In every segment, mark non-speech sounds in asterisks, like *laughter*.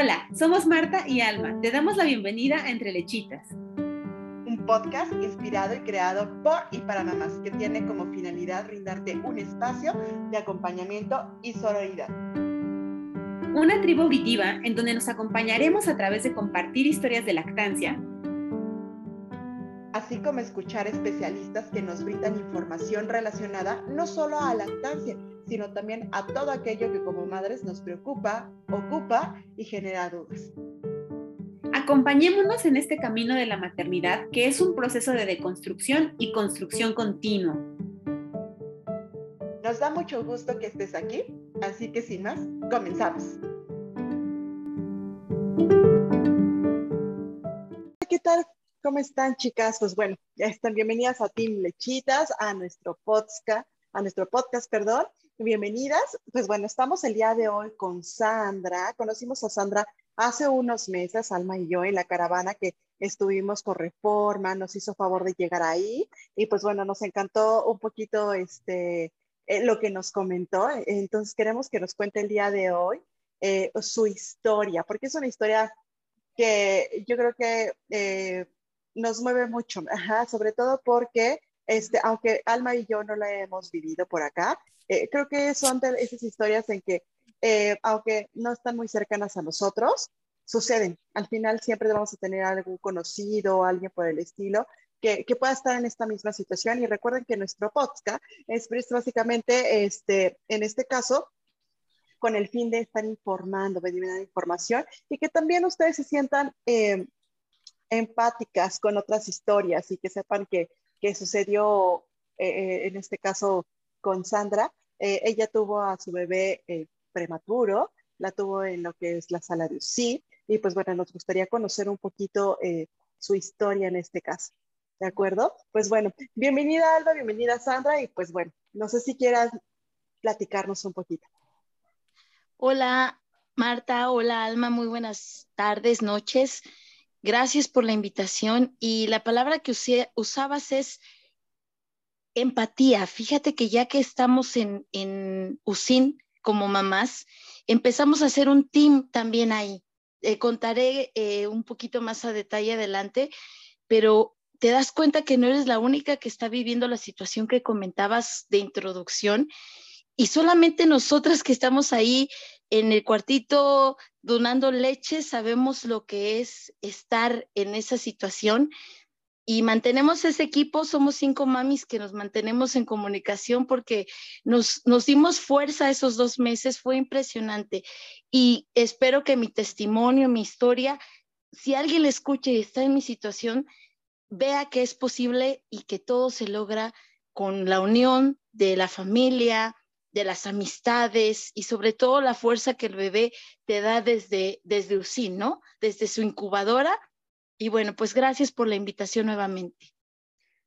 Hola, somos Marta y Alma. Te damos la bienvenida a Entre Lechitas. Un podcast inspirado y creado por y para mamás que tiene como finalidad brindarte un espacio de acompañamiento y sororidad. Una tribu auditiva en donde nos acompañaremos a través de compartir historias de lactancia, así como escuchar especialistas que nos brindan información relacionada no solo a lactancia, sino también a todo aquello que como madres nos preocupa, ocupa y genera dudas. Acompañémonos en este camino de la maternidad, que es un proceso de deconstrucción y construcción continuo. Nos da mucho gusto que estés aquí, así que sin más, comenzamos. ¿Qué tal? ¿Cómo están, chicas? Pues bueno, ya están bienvenidas a Team Lechitas, a nuestro podcast, a nuestro podcast, perdón. Bienvenidas. Pues bueno, estamos el día de hoy con Sandra. Conocimos a Sandra hace unos meses, Alma y yo, en la caravana que estuvimos con Reforma, nos hizo favor de llegar ahí y pues bueno, nos encantó un poquito este, eh, lo que nos comentó. Entonces queremos que nos cuente el día de hoy eh, su historia, porque es una historia que yo creo que eh, nos mueve mucho, sobre todo porque, este, aunque Alma y yo no la hemos vivido por acá, eh, creo que son de esas historias en que, eh, aunque no están muy cercanas a nosotros, suceden. Al final siempre vamos a tener algún conocido, alguien por el estilo, que, que, pueda estar en esta misma situación. Y recuerden que nuestro podcast es básicamente, este, en este caso, con el fin de estar informando, dar información y que también ustedes se sientan eh, empáticas con otras historias y que sepan que, que sucedió eh, eh, en este caso con Sandra. Eh, ella tuvo a su bebé prematuro, la tuvo en lo que es la sala de UCI y pues bueno, nos gustaría conocer un poquito su historia en este caso. ¿De acuerdo? Pues bueno, bienvenida Alba, bienvenida Sandra y pues bueno, no sé si quieras platicarnos un poquito. Hola Marta, hola Alma, muy buenas tardes, noches. Gracias por la invitación y la palabra que usabas es empatía. Fíjate que ya que estamos en, en USIN como mamás, empezamos a hacer un team también ahí. Eh, contaré eh, un poquito más a detalle adelante, pero te das cuenta que no eres la única que está viviendo la situación que comentabas de introducción y solamente nosotras que estamos ahí en el cuartito donando leche sabemos lo que es estar en esa situación y mantenemos ese equipo, somos cinco mamis que nos mantenemos en comunicación porque nos, nos dimos fuerza esos dos meses, fue impresionante. Y espero que mi testimonio, mi historia, si alguien le escuche y está en mi situación, vea que es posible y que todo se logra con la unión de la familia, de las amistades y sobre todo la fuerza que el bebé te da desde, desde UCI, ¿no? Desde su incubadora. Y bueno, pues gracias por la invitación nuevamente.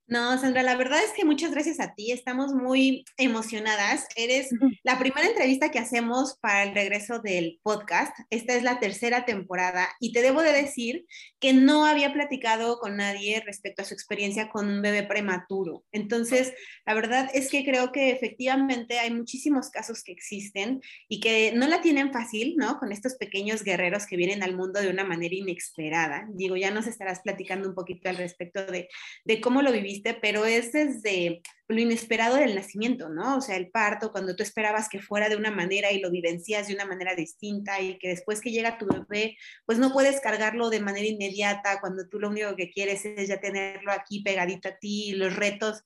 No, Sandra, la verdad es que muchas gracias a ti. Estamos muy emocionadas. Eres la primera entrevista que hacemos para el regreso del podcast. Esta es la tercera temporada y te debo de decir que no había platicado con nadie respecto a su experiencia con un bebé prematuro. Entonces, la verdad es que creo que efectivamente hay muchísimos casos que existen y que no la tienen fácil, ¿no? Con estos pequeños guerreros que vienen al mundo de una manera inesperada. Digo, ya nos estarás platicando un poquito al respecto de, de cómo lo viviste pero es desde lo inesperado del nacimiento, ¿no? O sea, el parto, cuando tú esperabas que fuera de una manera y lo vivencias de una manera distinta y que después que llega tu bebé, pues no puedes cargarlo de manera inmediata cuando tú lo único que quieres es ya tenerlo aquí pegadito a ti, los retos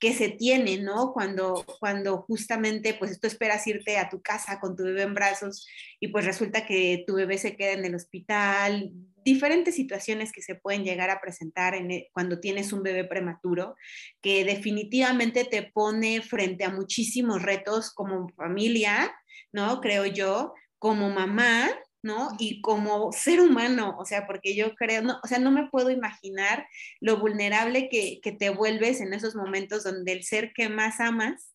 que se tienen, ¿no? Cuando, cuando justamente, pues tú esperas irte a tu casa con tu bebé en brazos y pues resulta que tu bebé se queda en el hospital, diferentes situaciones que se pueden llegar a presentar en, e, cuando tienes un bebé prematuro, que definitivamente te pone frente a muchísimos retos como familia, ¿no? Creo yo, como mamá, ¿no? Y como ser humano, o sea, porque yo creo, no, o sea, no me puedo imaginar lo vulnerable que, que te vuelves en esos momentos donde el ser que más amas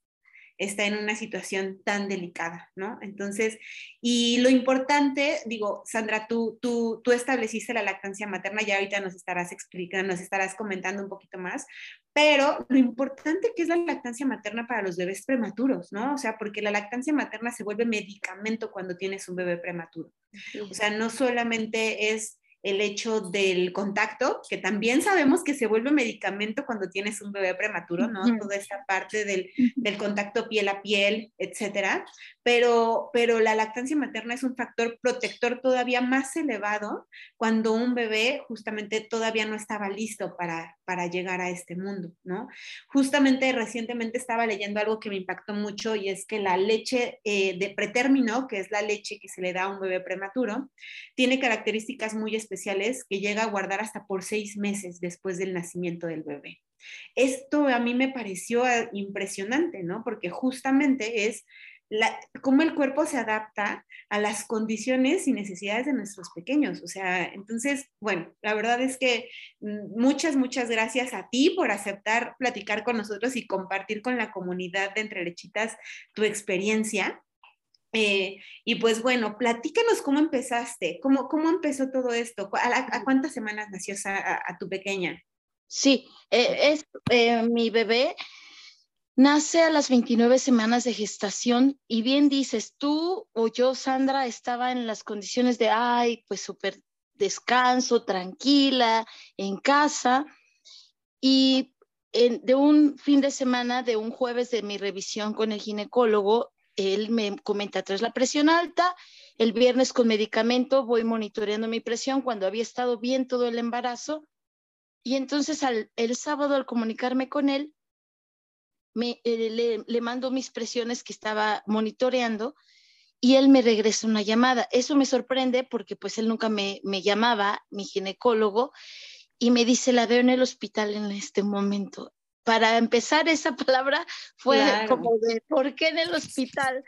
está en una situación tan delicada, ¿no? Entonces, y lo importante, digo, Sandra, tú, tú, tú estableciste la lactancia materna, ya ahorita nos estarás explicando, nos estarás comentando un poquito más, pero lo importante que es la lactancia materna para los bebés prematuros, ¿no? O sea, porque la lactancia materna se vuelve medicamento cuando tienes un bebé prematuro. O sea, no solamente es el hecho del contacto, que también sabemos que se vuelve medicamento cuando tienes un bebé prematuro, ¿no? Toda esa parte del, del, contacto piel a piel, etcétera. Pero, pero la lactancia materna es un factor protector todavía más elevado cuando un bebé justamente todavía no estaba listo para, para llegar a este mundo, ¿no? Justamente recientemente estaba leyendo algo que me impactó mucho y es que la leche eh, de pretérmino, que es la leche que se le da a un bebé prematuro, tiene características muy especiales que llega a guardar hasta por seis meses después del nacimiento del bebé. Esto a mí me pareció ah, impresionante, ¿no? Porque justamente es cómo el cuerpo se adapta a las condiciones y necesidades de nuestros pequeños. O sea, entonces, bueno, la verdad es que mm, muchas, muchas gracias a ti por aceptar platicar con nosotros y compartir con la comunidad de Entre Lechitas tu experiencia. Eh, y pues bueno, platícanos cómo empezaste, cómo, cómo empezó todo esto, a, cuántas semanas nació a, tu pequeña. Sí, eh, es, eh, mi bebé nace a las 29 semanas de gestación y bien dices, tú o yo, Sandra, estaba en las condiciones de, ay, pues súper descanso, tranquila, en casa. Y de un fin de semana, de un jueves de mi revisión con el ginecólogo, él me comenta, tras la presión alta, el viernes con medicamento voy monitoreando mi presión cuando había estado bien todo el embarazo. Y entonces el sábado al comunicarme con él, me, eh, le, mando mis presiones que estaba monitoreando y él me regresa una llamada. Eso me sorprende porque pues él nunca me, me llamaba, mi ginecólogo, y me dice, la veo en el hospital en este momento para empezar esa palabra fue como de, ¿por qué en el hospital?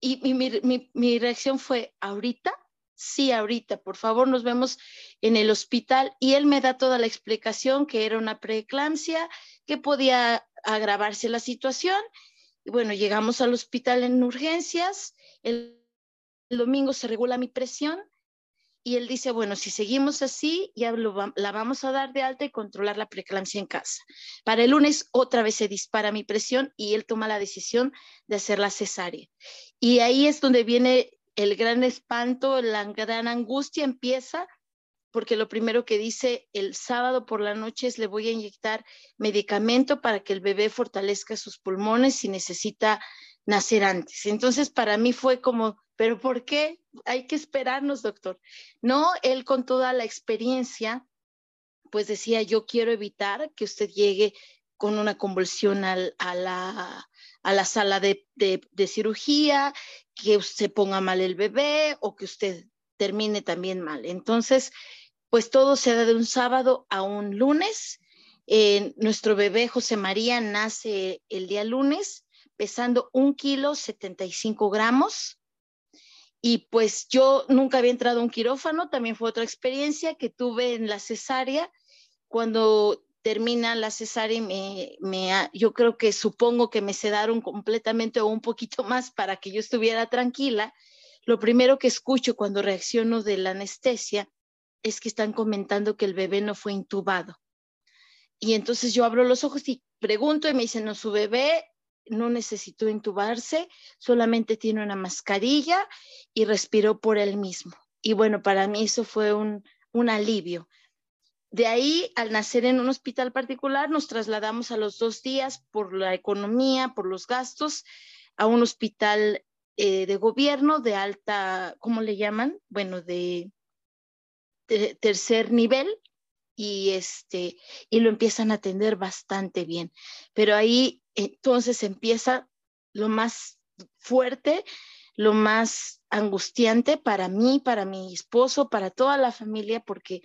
Y, mi, reacción fue, ¿ahorita? Sí, ahorita, por favor, nos vemos en el hospital. Y él me da toda la explicación que era una preeclampsia, que podía agravarse la situación. Y bueno, llegamos al hospital en urgencias. el domingo se regula mi presión y él dice, bueno, si seguimos así, ya la vamos a dar de alta y controlar la preeclampsia en casa. Para el lunes otra vez se dispara mi presión y él toma la decisión de hacer la cesárea. Y ahí es donde viene el gran espanto, la gran angustia empieza, porque lo primero que dice el sábado por la noche es le voy a inyectar medicamento para que el bebé fortalezca sus pulmones si necesita nacer antes. Entonces, para mí fue como pero ¿por qué? Hay que esperarnos, doctor. No, él con toda la experiencia, pues decía, yo quiero evitar que usted llegue con una convulsión a, la, a la sala de, de, cirugía, que se ponga mal el bebé o que usted termine también mal. Entonces, pues todo se da de un sábado a un lunes. Eh, nuestro bebé José María nace el día lunes, pesando un kilo 75 gramos. Y pues yo nunca había entrado a un quirófano, también fue otra experiencia que tuve en la cesárea. Cuando termina la cesárea, me, me, yo creo que supongo que me sedaron completamente o un poquito más para que yo estuviera tranquila. Lo primero que escucho cuando reacciono de la anestesia es que están comentando que el bebé no fue intubado. Y entonces yo abro los ojos y pregunto y me dicen, no, su bebé no necesitó intubarse, solamente tiene una mascarilla y respiró por él mismo. Y bueno, para mí eso fue un, alivio. De ahí, al nacer en un hospital particular, nos trasladamos a los dos días por la economía, por los gastos, a un hospital eh, de gobierno de alta, ¿cómo le llaman? Bueno, de tercer nivel, y este y lo empiezan a atender bastante bien. Pero ahí entonces empieza lo más fuerte, lo más angustiante para mí, para mi esposo, para toda la familia, porque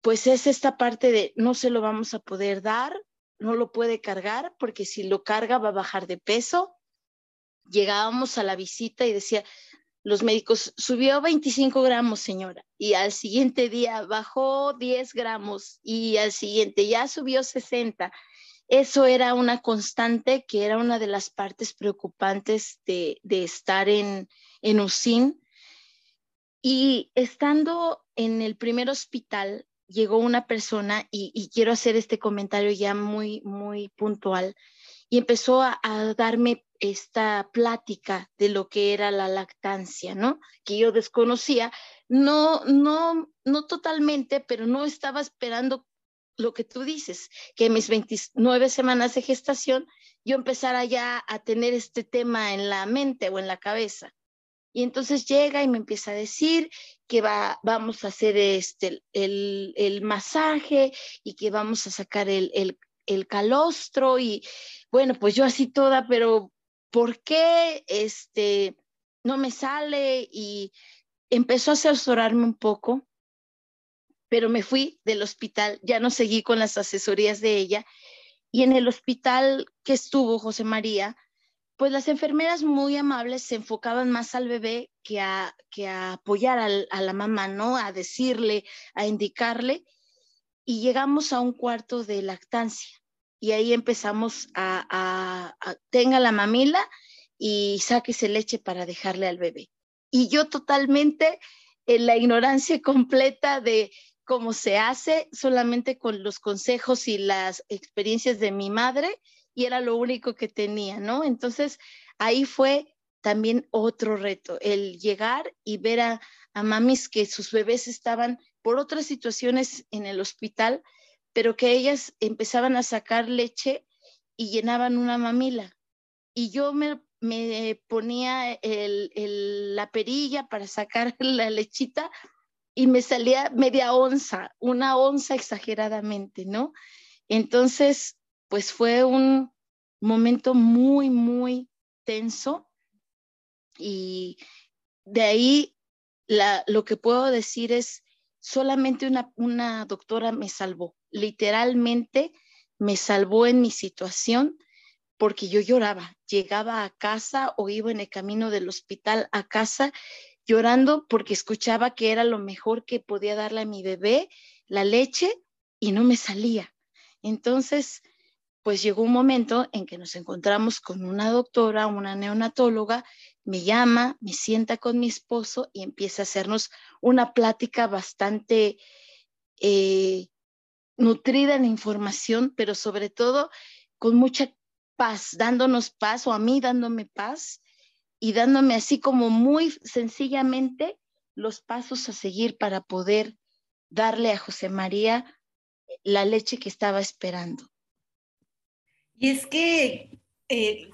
pues es esta parte de no se lo vamos a poder dar, no lo puede cargar, porque si lo carga va a bajar de peso. Llegábamos a la visita y decía, los médicos, subió 25 gramos, señora, y al siguiente día bajó 10 gramos y al siguiente ya subió 60 eso era una constante que era una de las partes preocupantes de, estar en, en USIN. Y estando en el primer hospital, llegó una persona y, quiero hacer este comentario ya muy, muy puntual y empezó a, darme esta plática de lo que era la lactancia, ¿no? Que yo desconocía, no, no, no totalmente, pero no estaba esperando lo que tú dices, que mis 29 semanas de gestación yo empezara ya a tener este tema en la mente o en la cabeza. Y entonces llega y me empieza a decir que va, vamos a hacer este, el, el masaje y que vamos a sacar el, el, el, calostro. Y bueno, pues yo así toda, pero ¿por qué este, no me sale? Y empezó a asesorarme un poco, pero me fui del hospital, ya no seguí con las asesorías de ella. Y en el hospital que estuvo José María, pues las enfermeras muy amables se enfocaban más al bebé que a, que a apoyar a la mamá, ¿no? A decirle, a indicarle. Y llegamos a un cuarto de lactancia y ahí empezamos a, tenga la mamila y sáquese leche para dejarle al bebé. Y yo totalmente en la ignorancia *laughs* completa de cómo se hace, solamente con los consejos y las experiencias de mi madre, y era lo único que tenía, ¿no? Entonces, ahí fue también otro reto, el llegar y ver a, mamis que sus bebés estaban por otras situaciones en el hospital, pero que ellas empezaban a sacar leche y llenaban una mamila. Y yo me, ponía la perilla para sacar *laughs* la lechita y me salía media onza, una onza exageradamente, ¿no? Entonces, pues fue un momento muy, muy tenso y de ahí lo que puedo decir es, solamente una, doctora me salvó, literalmente me salvó en mi situación porque yo lloraba, llegaba a casa o iba en el camino del hospital a casa llorando porque escuchaba que era lo mejor que podía darle a mi bebé, la leche, y no me salía. Entonces, pues llegó un momento en que nos encontramos con una doctora, una neonatóloga, me llama, me sienta con mi esposo y empieza a hacernos una plática bastante eh, nutrida en información, pero sobre todo con mucha paz, dándonos paz o a mí dándome paz y dándome así como muy sencillamente los pasos a seguir para poder darle a José María la leche que estaba esperando. Y es que, eh,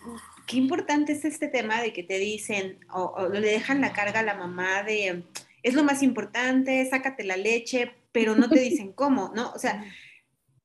qué importante es este tema de que te dicen o, le dejan la carga a la mamá de, es lo más importante, sácate la leche, pero no te dicen cómo, ¿no? O sea, *laughs*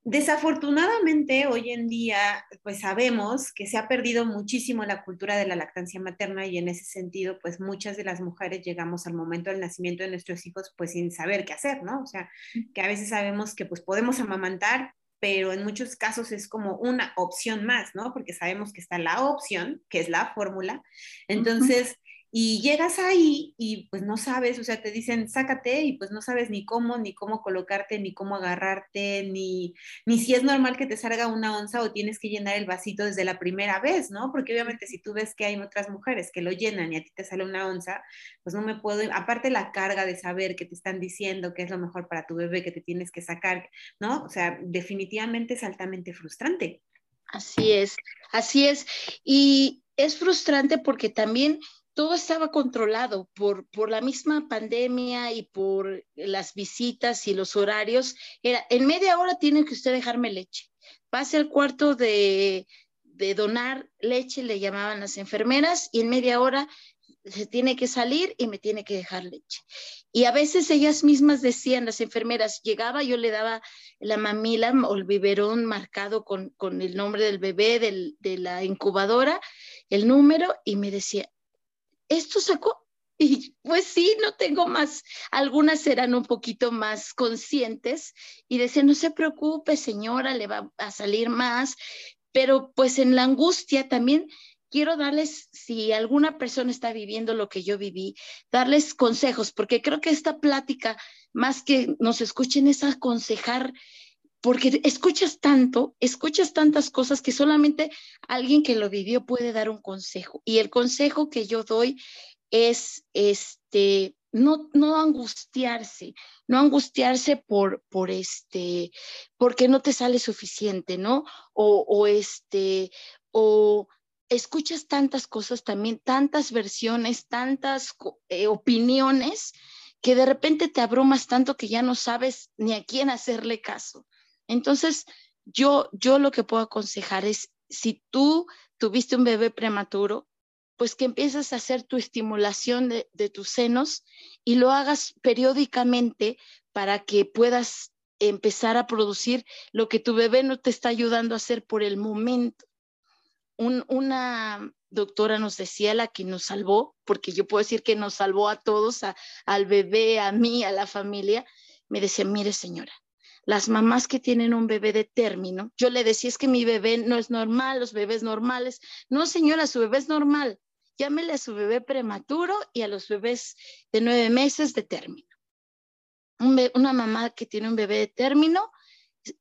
desafortunadamente hoy en día, pues sabemos que se ha perdido muchísimo la cultura de la lactancia materna y en ese sentido, pues muchas de las mujeres llegamos al momento del nacimiento de nuestros hijos pues sin saber qué hacer, ¿no? O sea, que a veces sabemos que pues podemos amamantar, pero en muchos casos es como una opción más, ¿no? Porque sabemos que está la opción, que es la fórmula. Entonces, y llegas ahí y pues no sabes, o sea, te dicen, sácate y pues no sabes ni cómo, ni cómo colocarte, ni cómo agarrarte, ni, ni si es normal que te salga una onza o tienes que llenar el vasito desde la primera vez, ¿no? Porque obviamente si tú ves que hay otras mujeres que lo llenan y a ti te sale una onza, pues no me puedo, aparte la carga de saber que te están diciendo que es lo mejor para tu bebé, que te tienes que sacar, ¿no? O sea, definitivamente es altamente frustrante. Así es, así es. Y es frustrante porque también todo estaba controlado por, por la misma pandemia y por las visitas y los horarios. Era, en media hora tiene que usted dejarme leche. Pase al cuarto de, de donar leche, le llamaban las enfermeras, y en media hora se tiene que salir y me tiene que dejar leche. Y a veces ellas mismas decían, las enfermeras, llegaba, yo le daba la mamila o el biberón marcado con, con el nombre del bebé, del, de la incubadora, el número, y me decía, ¿esto sacó? Y pues sí, no tengo más. Algunas eran un poquito más conscientes y decían, no se preocupe, señora, le va a salir más. Pero pues en la angustia también quiero darles, si alguna persona está viviendo lo que yo viví, darles consejos, porque creo que esta plática, más que nos escuchen, es aconsejar porque escuchas tanto, escuchas tantas cosas que solamente alguien que lo vivió puede dar un consejo. Y el consejo que yo doy es este no, angustiarse, no angustiarse por, por este, porque no te sale suficiente, ¿no? O, o este, o escuchas tantas cosas también, tantas versiones, tantas eh, opiniones, que de repente te abrumas tanto que ya no sabes ni a quién hacerle caso. Entonces, yo, yo lo que puedo aconsejar es, si tú tuviste un bebé prematuro, pues que empieces a hacer tu estimulación de, de tus senos y lo hagas periódicamente para que puedas empezar a producir lo que tu bebé no te está ayudando a hacer por el momento. una doctora nos decía, la que nos salvó, porque yo puedo decir que nos salvó a todos, al bebé, a mí, a la familia, me decía, mire señora, las mamás que tienen un bebé de término, yo le decía, es que mi bebé no es normal, los bebés normales. No, señora, su bebé es normal llámele a su bebé prematuro y a los bebés de nueve meses de término. una mamá que tiene un bebé de término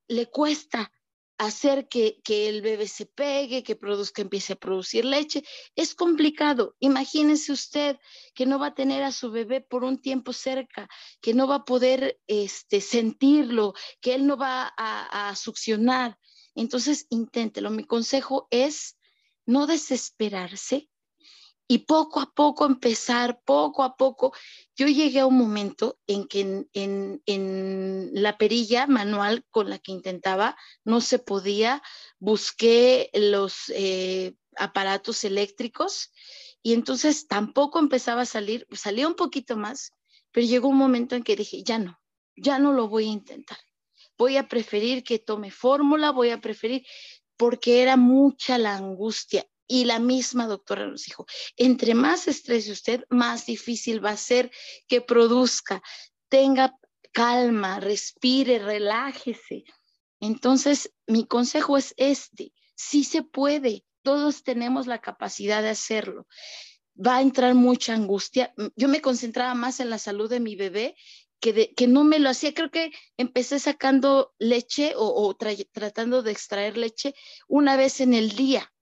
le cuesta hacer que, que, el bebé se pegue, que produzca, empiece a producir leche. Es complicado. Imagínese usted que no va a tener a su bebé por un tiempo cerca, que no va a poder este, sentirlo, que él no va a, a succionar. Entonces, inténtelo. Mi consejo es no desesperarse, y poco a poco empezar, poco a poco. Yo llegué a un momento en que en, la perilla manual con la que intentaba no se podía, busqué los eh, aparatos eléctricos y entonces tampoco empezaba a salir, salía un poquito más, pero llegó un momento en que dije, ya no, ya no lo voy a intentar. Voy a preferir que tome fórmula, voy a preferir, porque era mucha la angustia y la misma doctora nos dijo, entre más estrés usted, más difícil va a ser que produzca. Tenga calma, respire, relájese. Entonces, mi consejo es este, sí se puede, todos tenemos la capacidad de hacerlo. Va a entrar mucha angustia. Yo me concentraba más en la salud de mi bebé que, que no me lo hacía. Creo que empecé sacando leche o, tratando de extraer leche una vez en el día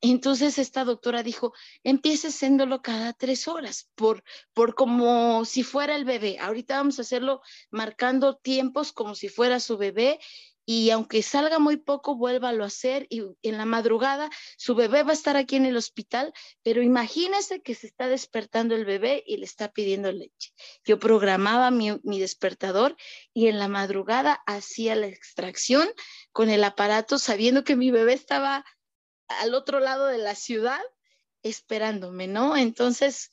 entonces esta doctora dijo, empiece haciéndolo cada tres horas, por, por como si fuera el bebé. Ahorita vamos a hacerlo marcando tiempos como si fuera su bebé y aunque salga muy poco, vuélvalo a hacer y en la madrugada su bebé va a estar aquí en el hospital, pero imagínese que se está despertando el bebé y le está pidiendo leche. Yo programaba mi, mi despertador y en la madrugada hacía la extracción con el aparato sabiendo que mi bebé estaba al otro lado de la ciudad esperándome, ¿no? Entonces,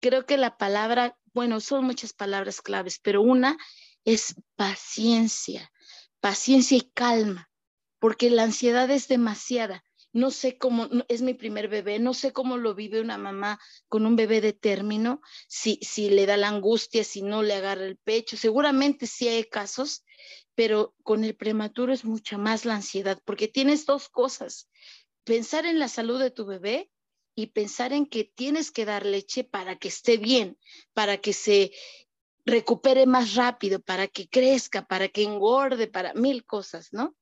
creo que la palabra, bueno, son muchas palabras claves, pero una es paciencia, paciencia y calma, porque la ansiedad es demasiada. No sé cómo, es mi primer bebé, no sé cómo lo vive una mamá con un bebé de término, si, si le da la angustia, si no le agarra el pecho. Seguramente sí hay casos, pero con el prematuro es mucha más la ansiedad, porque tienes dos cosas pensar en la salud de tu bebé y pensar en que tienes que dar leche para que esté bien, para que se recupere más rápido, para que crezca, para que engorde, para mil cosas, ¿no?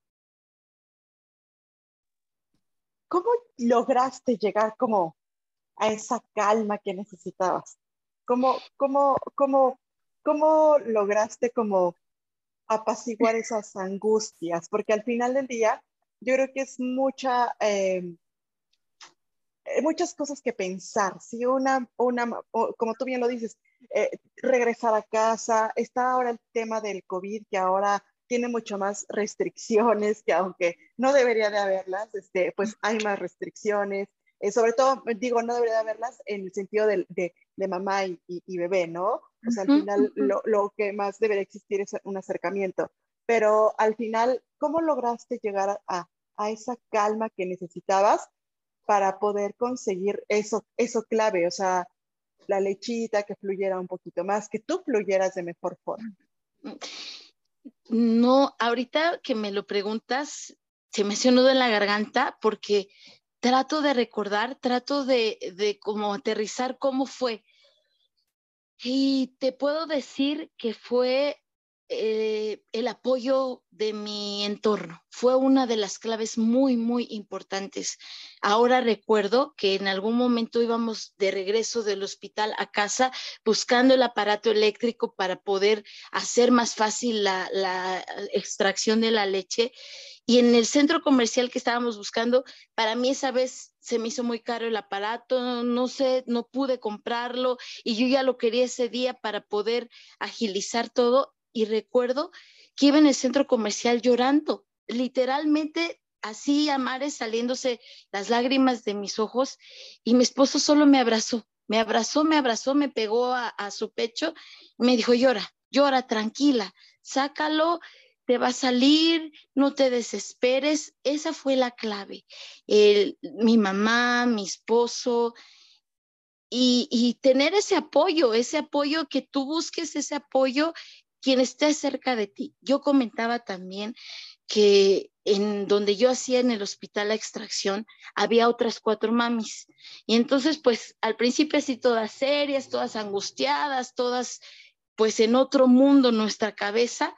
¿Cómo lograste llegar como a esa calma que necesitabas? ¿Cómo, cómo, cómo, cómo lograste como apaciguar *laughs* esas angustias? Porque al final del día, yo creo que es mucha, em, eh, muchas cosas que pensar. Si una, una, como tú bien lo dices, eh, regresar a casa, está ahora el tema del COVID que ahora tiene mucho más restricciones, que aunque no debería de haberlas, este, pues hay más restricciones. Eh, sobre todo, digo, no debería de haberlas en el sentido de, de, de mamá y, y, bebé, ¿no? O sea, al final lo, lo, que más debería existir es un acercamiento pero al final, ¿cómo lograste llegar a, esa calma que necesitabas para poder conseguir eso, eso clave? O sea, la lechita que fluyera un poquito más, que tú fluyeras de mejor forma. No, ahorita que me lo preguntas, se me hace un nudo en la garganta porque trato de recordar, trato de, de como aterrizar cómo fue. Y te puedo decir que fue eh, el apoyo de mi entorno. Fue una de las claves muy, muy importantes. Ahora recuerdo que en algún momento íbamos de regreso del hospital a casa buscando el aparato eléctrico para poder hacer más fácil la, la extracción de la leche. Y en el centro comercial que estábamos buscando, para mí esa vez se me hizo muy caro el aparato, no sé, no pude comprarlo y yo ya lo quería ese día para poder agilizar todo y recuerdo que iba en el centro comercial llorando, literalmente así a mares saliéndose las lágrimas de mis ojos y mi esposo solo me abrazó, me abrazó, me abrazó, me pegó a, su pecho me dijo, llora, llora, tranquila, sácalo, te va a salir, no te desesperes. Esa fue la clave. mi mamá, mi esposo, y, y, tener ese apoyo, ese apoyo que tú busques, ese apoyo quien esté cerca de ti. Yo comentaba también que en donde yo hacía en el hospital la extracción había otras cuatro mamis. Y entonces, pues al principio así todas serias, todas angustiadas, todas pues en otro mundo nuestra cabeza,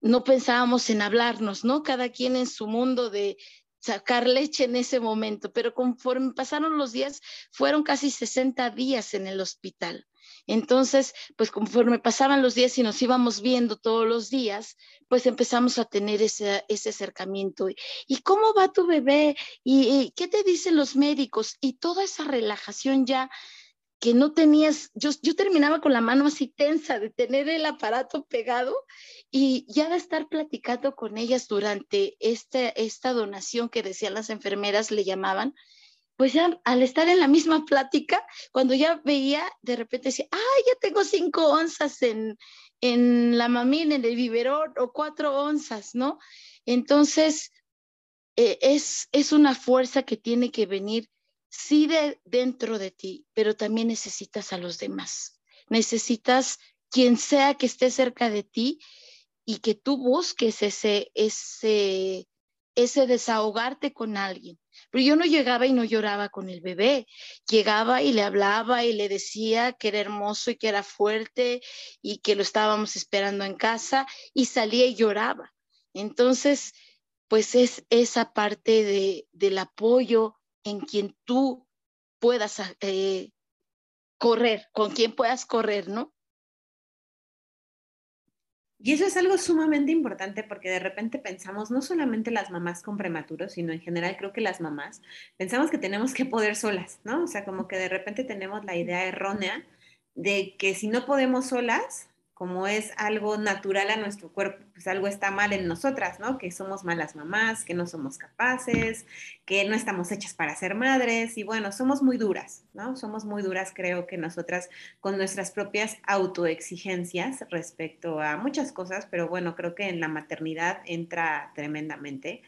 no pensábamos en hablarnos, ¿no? Cada quien en su mundo de sacar leche en ese momento, pero conforme pasaron los días, fueron casi 60 días en el hospital. Entonces, pues conforme pasaban los días y nos íbamos viendo todos los días, pues empezamos a tener ese, acercamiento. ¿Y cómo va tu bebé? ¿Y, qué te dicen los médicos? Y toda esa relajación ya que no tenías, yo, yo terminaba con la mano así tensa de tener el aparato pegado y ya de estar platicando con ellas durante este, esta donación que decían las enfermeras, le llamaban, pues ya al estar en la misma plática, cuando ya veía, de repente decía, ay, ya tengo cinco onzas en, en la mamina, en el biberón, o cuatro onzas, ¿no? Entonces, eh, es, es una fuerza que tiene que venir, sí, de dentro de ti, pero también necesitas a los demás. Necesitas quien sea que esté cerca de ti y que tú busques ese, ese, ese desahogarte con alguien. Pero yo no llegaba y no lloraba con el bebé. Llegaba y le hablaba y le decía que era hermoso y que era fuerte y que lo estábamos esperando en casa y salía y lloraba. Entonces, pues es esa parte de, del apoyo en quien tú puedas eh, correr, con quien puedas correr, ¿no? Y eso es algo sumamente importante porque de repente pensamos, no solamente las mamás con prematuros, sino en general creo que las mamás, pensamos que tenemos que poder solas, ¿no? O sea, como que de repente tenemos la idea errónea de que si no podemos solas, como es algo natural a nuestro cuerpo, pues algo está mal en nosotras, ¿no? Que somos malas mamás, que no somos capaces, que no estamos hechas para ser madres y bueno, somos muy duras, ¿no? Somos muy duras, creo que nosotras con nuestras propias autoexigencias respecto a muchas cosas, pero bueno, creo que en la maternidad entra tremendamente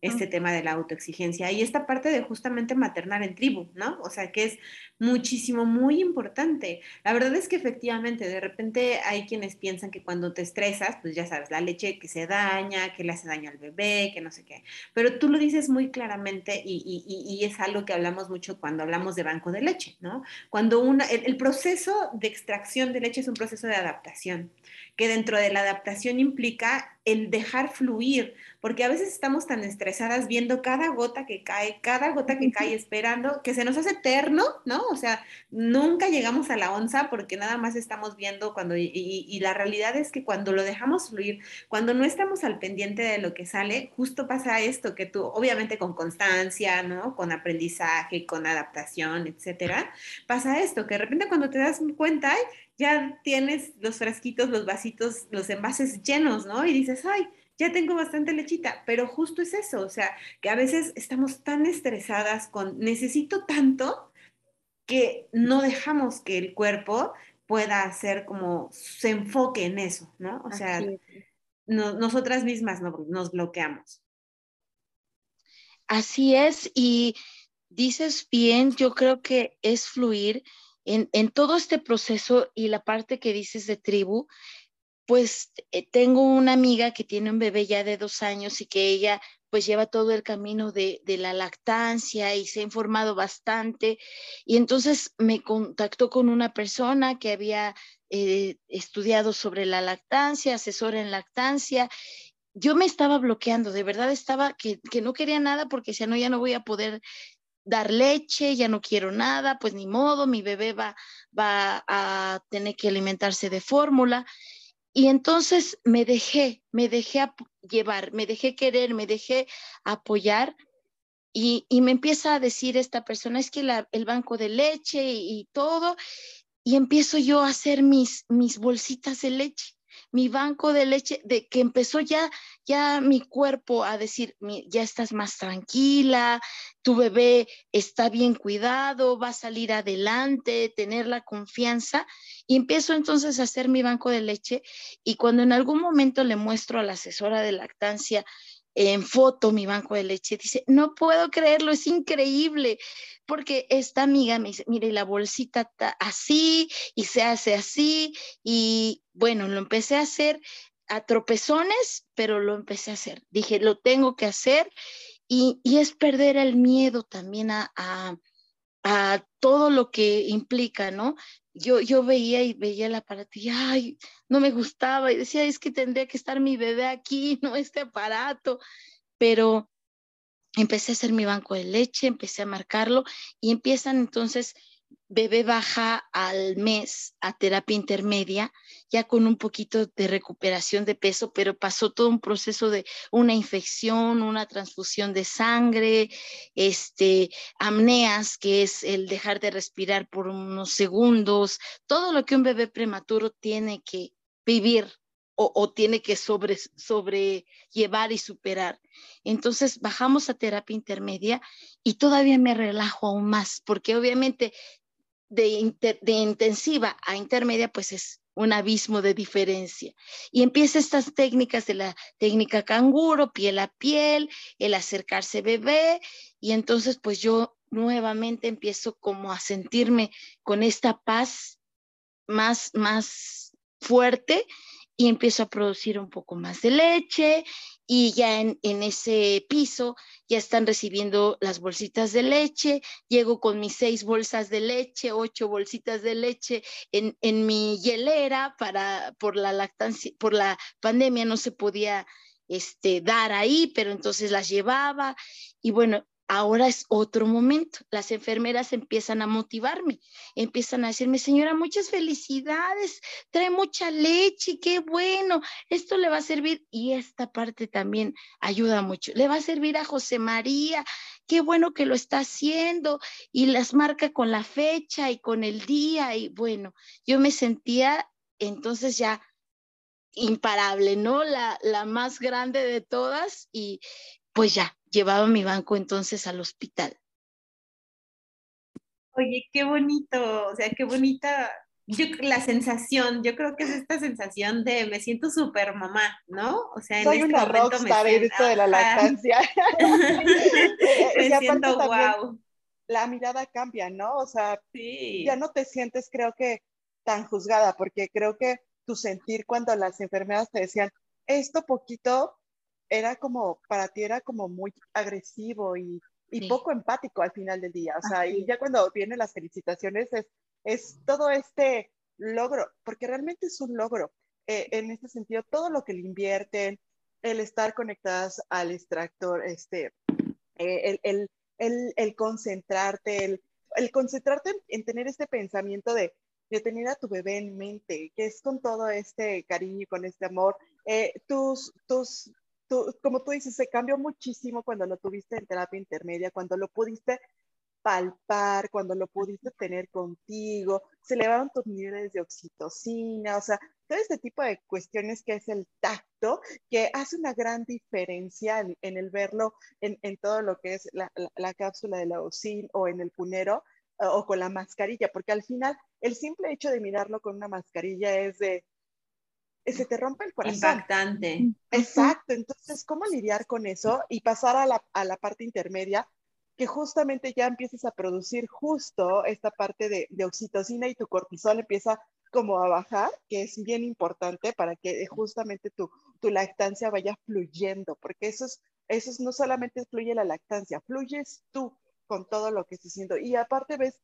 este tema de la autoexigencia y esta parte de justamente maternar en tribu, ¿no? O sea, que es muchísimo, muy importante. La verdad es que efectivamente, de repente hay quienes piensan que cuando te estresas, pues ya sabes, la leche que se daña, que le hace daño al bebé, que no sé qué, pero tú lo dices muy claramente y, y, es algo que hablamos mucho cuando hablamos de banco de leche, ¿no? Cuando una, el proceso de extracción de leche es un proceso de adaptación que dentro de la adaptación implica el dejar fluir, porque a veces estamos tan estresadas viendo cada gota que cae, cada gota que cae, esperando, que se nos hace eterno, ¿no? O sea, nunca llegamos a la onza porque nada más estamos viendo cuando, y, y, la realidad es que cuando lo dejamos fluir, cuando no estamos al pendiente de lo que sale, justo pasa esto, que tú, obviamente con constancia, ¿no? Con aprendizaje, con adaptación, etcétera, pasa esto, que de repente cuando te das cuenta, ya tienes los frasquitos, los vasitos, los envases llenos, ¿no? Y dices, ay, ya tengo bastante lechita, pero justo es eso, o sea, que a veces estamos tan estresadas con necesito tanto que no dejamos que el cuerpo pueda hacer como se enfoque en eso, ¿no? O sea, nosotras mismas nos bloqueamos. Así es, y dices bien, yo creo que es fluir en, todo este proceso y la parte que dices de tribu, pues eh, tengo una amiga que tiene un bebé ya de dos años y que ella pues lleva todo el camino de, la lactancia y se ha informado bastante. Y entonces me contactó con una persona que había eh, estudiado sobre la lactancia, asesora en lactancia. Yo me estaba bloqueando, de verdad estaba que, no quería nada porque decía, no, ya no voy a poder dar leche, ya no quiero nada, pues ni modo, mi bebé va, va a tener que alimentarse de fórmula. Y entonces me dejé, me dejé llevar, me dejé querer, me dejé apoyar y, me empieza a decir esta persona, es que el banco de leche y, y, todo, y empiezo yo a hacer mis, mis bolsitas de leche mi banco de leche, de que empezó ya, ya mi cuerpo a decir, ya estás más tranquila, tu bebé está bien cuidado, va a salir adelante, tener la confianza. Y empiezo entonces a hacer mi banco de leche y cuando en algún momento le muestro a la asesora de lactancia en foto mi banco de leche, dice, no puedo creerlo, es increíble, porque esta amiga me dice, mire, la bolsita está así y se hace así, y bueno, lo empecé a hacer a tropezones, pero lo empecé a hacer. Dije, lo tengo que hacer y, es perder el miedo también a, a, a, todo lo que implica, ¿no? Yo, yo veía y veía el aparato y, ay, no me gustaba y decía, es que tendría que estar mi bebé aquí, *laughs* no este aparato, pero empecé a hacer mi banco de leche, empecé a marcarlo y empiezan entonces bebé baja al mes a terapia intermedia, ya con un poquito de recuperación de peso, pero pasó todo un proceso de una infección, una transfusión de sangre, este, amneas, que es el dejar de respirar por unos segundos, todo lo que un bebé prematuro tiene que vivir o, tiene que sobre, sobrellevar y superar. Entonces bajamos a terapia intermedia y todavía me relajo aún más, porque obviamente de, de intensiva a intermedia, pues es un abismo de diferencia. Y empieza estas técnicas de la técnica canguro, piel a piel, el acercarse bebé, y entonces pues yo nuevamente empiezo como a sentirme con esta paz más, más fuerte y empiezo a producir un poco más de leche y ya en, ese piso ya están recibiendo las bolsitas de leche, llego con mis seis bolsas de leche, ocho bolsitas de leche en, en mi hielera para, por la lactancia, por la pandemia no se podía este, dar ahí, pero entonces las llevaba y bueno, ahora es otro momento. Las enfermeras empiezan a motivarme, empiezan a decirme, señora, muchas felicidades, trae mucha leche, qué bueno, esto le va a servir y esta parte también ayuda mucho. Le va a servir a José María, qué bueno que lo está haciendo y las marca con la fecha y con el día y bueno, yo me sentía entonces ya imparable, ¿no? La, la más grande de todas y pues ya, llevaba mi banco entonces al hospital. Oye, qué bonito, o sea, qué bonita yo, la sensación, yo creo que es esta sensación de me siento súper mamá, ¿no? O sea, en Soy este una rockstar en esto de la lactancia. *laughs* me siento wow. La mirada cambia, ¿no? O sea, ya no te sientes, creo que, tan juzgada, porque creo que tu sentir cuando las enfermeras te decían, esto poquito era como, para ti era como muy agresivo y, y poco empático al final del día. O sea, y ya cuando vienen las felicitaciones es, es todo este logro, porque realmente es un logro. Eh, en este sentido, todo lo que le invierten, el estar conectadas al extractor, este, eh, el, el, el, el, concentrarte, el, el concentrarte en, tener este pensamiento de, de, tener a tu bebé en mente, que es con todo este cariño y con este amor. Eh, tus, tus como tú dices, se cambió muchísimo cuando lo tuviste en terapia intermedia, cuando lo pudiste palpar, cuando lo pudiste tener contigo, se elevaron tus niveles de oxitocina, o sea, todo este tipo de cuestiones que es el tacto, que hace una gran diferencia en, el verlo en, en, todo lo que es la, la, cápsula de la OSIN o en el punero o con la mascarilla, porque al final el simple hecho de mirarlo con una mascarilla es de, se te rompe el corazón. Impactante. Exacto, entonces, ¿cómo lidiar con eso y pasar a la, a la parte intermedia? que justamente ya empieces a producir justo esta parte de, de, oxitocina y tu cortisol empieza como a bajar, que es bien importante para que justamente tu, tu lactancia vaya fluyendo, porque eso es eso no solamente fluye la lactancia, fluyes tú con todo lo que estás haciendo. Y aparte ves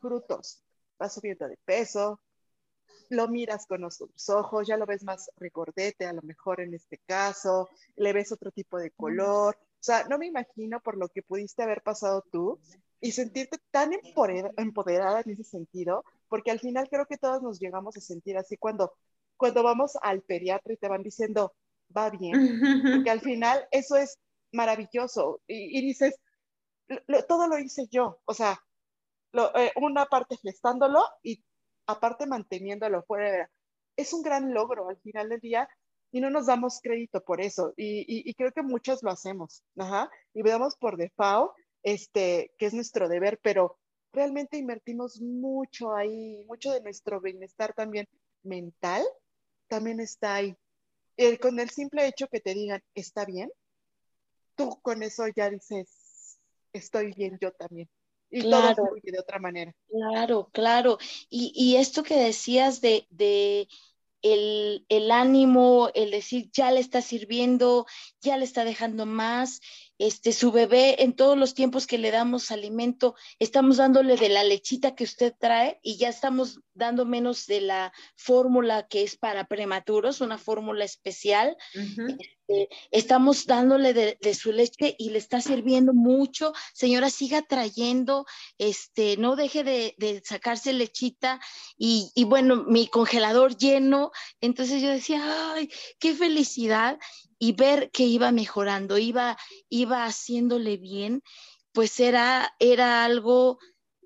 frutos, vas subiendo de peso, lo miras con los ojos, ya lo ves más recordete, a lo mejor en este caso, le ves otro tipo de color. O sea, no me imagino por lo que pudiste haber pasado tú y sentirte tan empoderada en ese sentido, porque al final creo que todos nos llegamos a sentir así cuando, cuando vamos al pediatra y te van diciendo, va bien, porque al final eso es maravilloso y, dices, todo lo hice yo, o sea, eh, una parte gestándolo y aparte manteniéndolo fuera. Es un gran logro al final del día y no nos damos crédito por eso. Y, creo que muchos lo hacemos, ajá, y veamos por default, este, que es nuestro deber, pero realmente invertimos mucho ahí, mucho de nuestro bienestar también mental, también está ahí. con el simple hecho que te digan, está bien, tú con eso ya dices, estoy bien yo también. Y claro, todo fluye de otra manera. Claro, claro. Y, y esto que decías de, de el, el, ánimo, el decir, ya le está sirviendo, ya le está dejando más, este, su bebé, en todos los tiempos que le damos alimento, estamos dándole de la lechita que usted trae y ya estamos dando menos de la fórmula que es para prematuros, una fórmula especial. Este, estamos dándole de, su leche y le está sirviendo mucho. Señora, siga trayendo, este, no deje de, sacarse lechita y, y, bueno, mi congelador lleno. Entonces yo decía, ay, qué felicidad y ver que iba mejorando, iba, iba haciéndole bien, pues era, era algo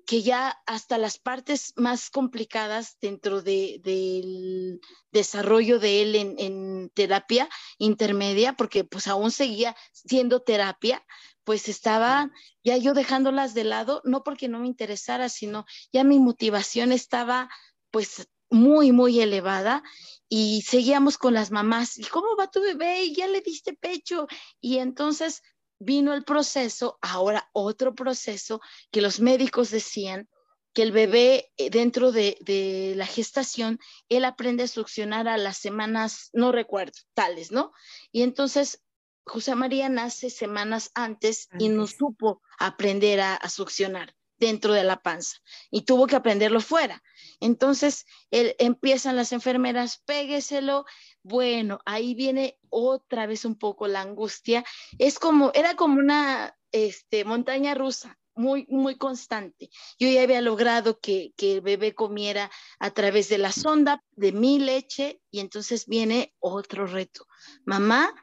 que ya hasta las partes más complicadas dentro del desarrollo de él en, terapia intermedia, porque pues aún seguía siendo terapia, pues estaba ya yo dejándolas de lado, no porque no me interesara, sino ya mi motivación estaba pues muy, muy elevada y seguíamos con las mamás, ¿y cómo va tu bebé? Y ya le diste pecho. Y entonces vino el proceso, ahora otro proceso que los médicos decían que el bebé eh, dentro de, de, la gestación, él aprende a succionar a las semanas, no recuerdo, tales, ¿no? Y entonces José María nace semanas antes, y no supo aprender a, a succionar dentro de la panza y tuvo que aprenderlo fuera. Entonces empiezan las enfermeras, pégueselo. Bueno, ahí viene otra vez un poco la angustia. Es como, era como una este, montaña rusa. Muy, muy constante. Yo ya había logrado que, que el bebé comiera a través de la sonda de mi leche y entonces viene otro reto. Mamá,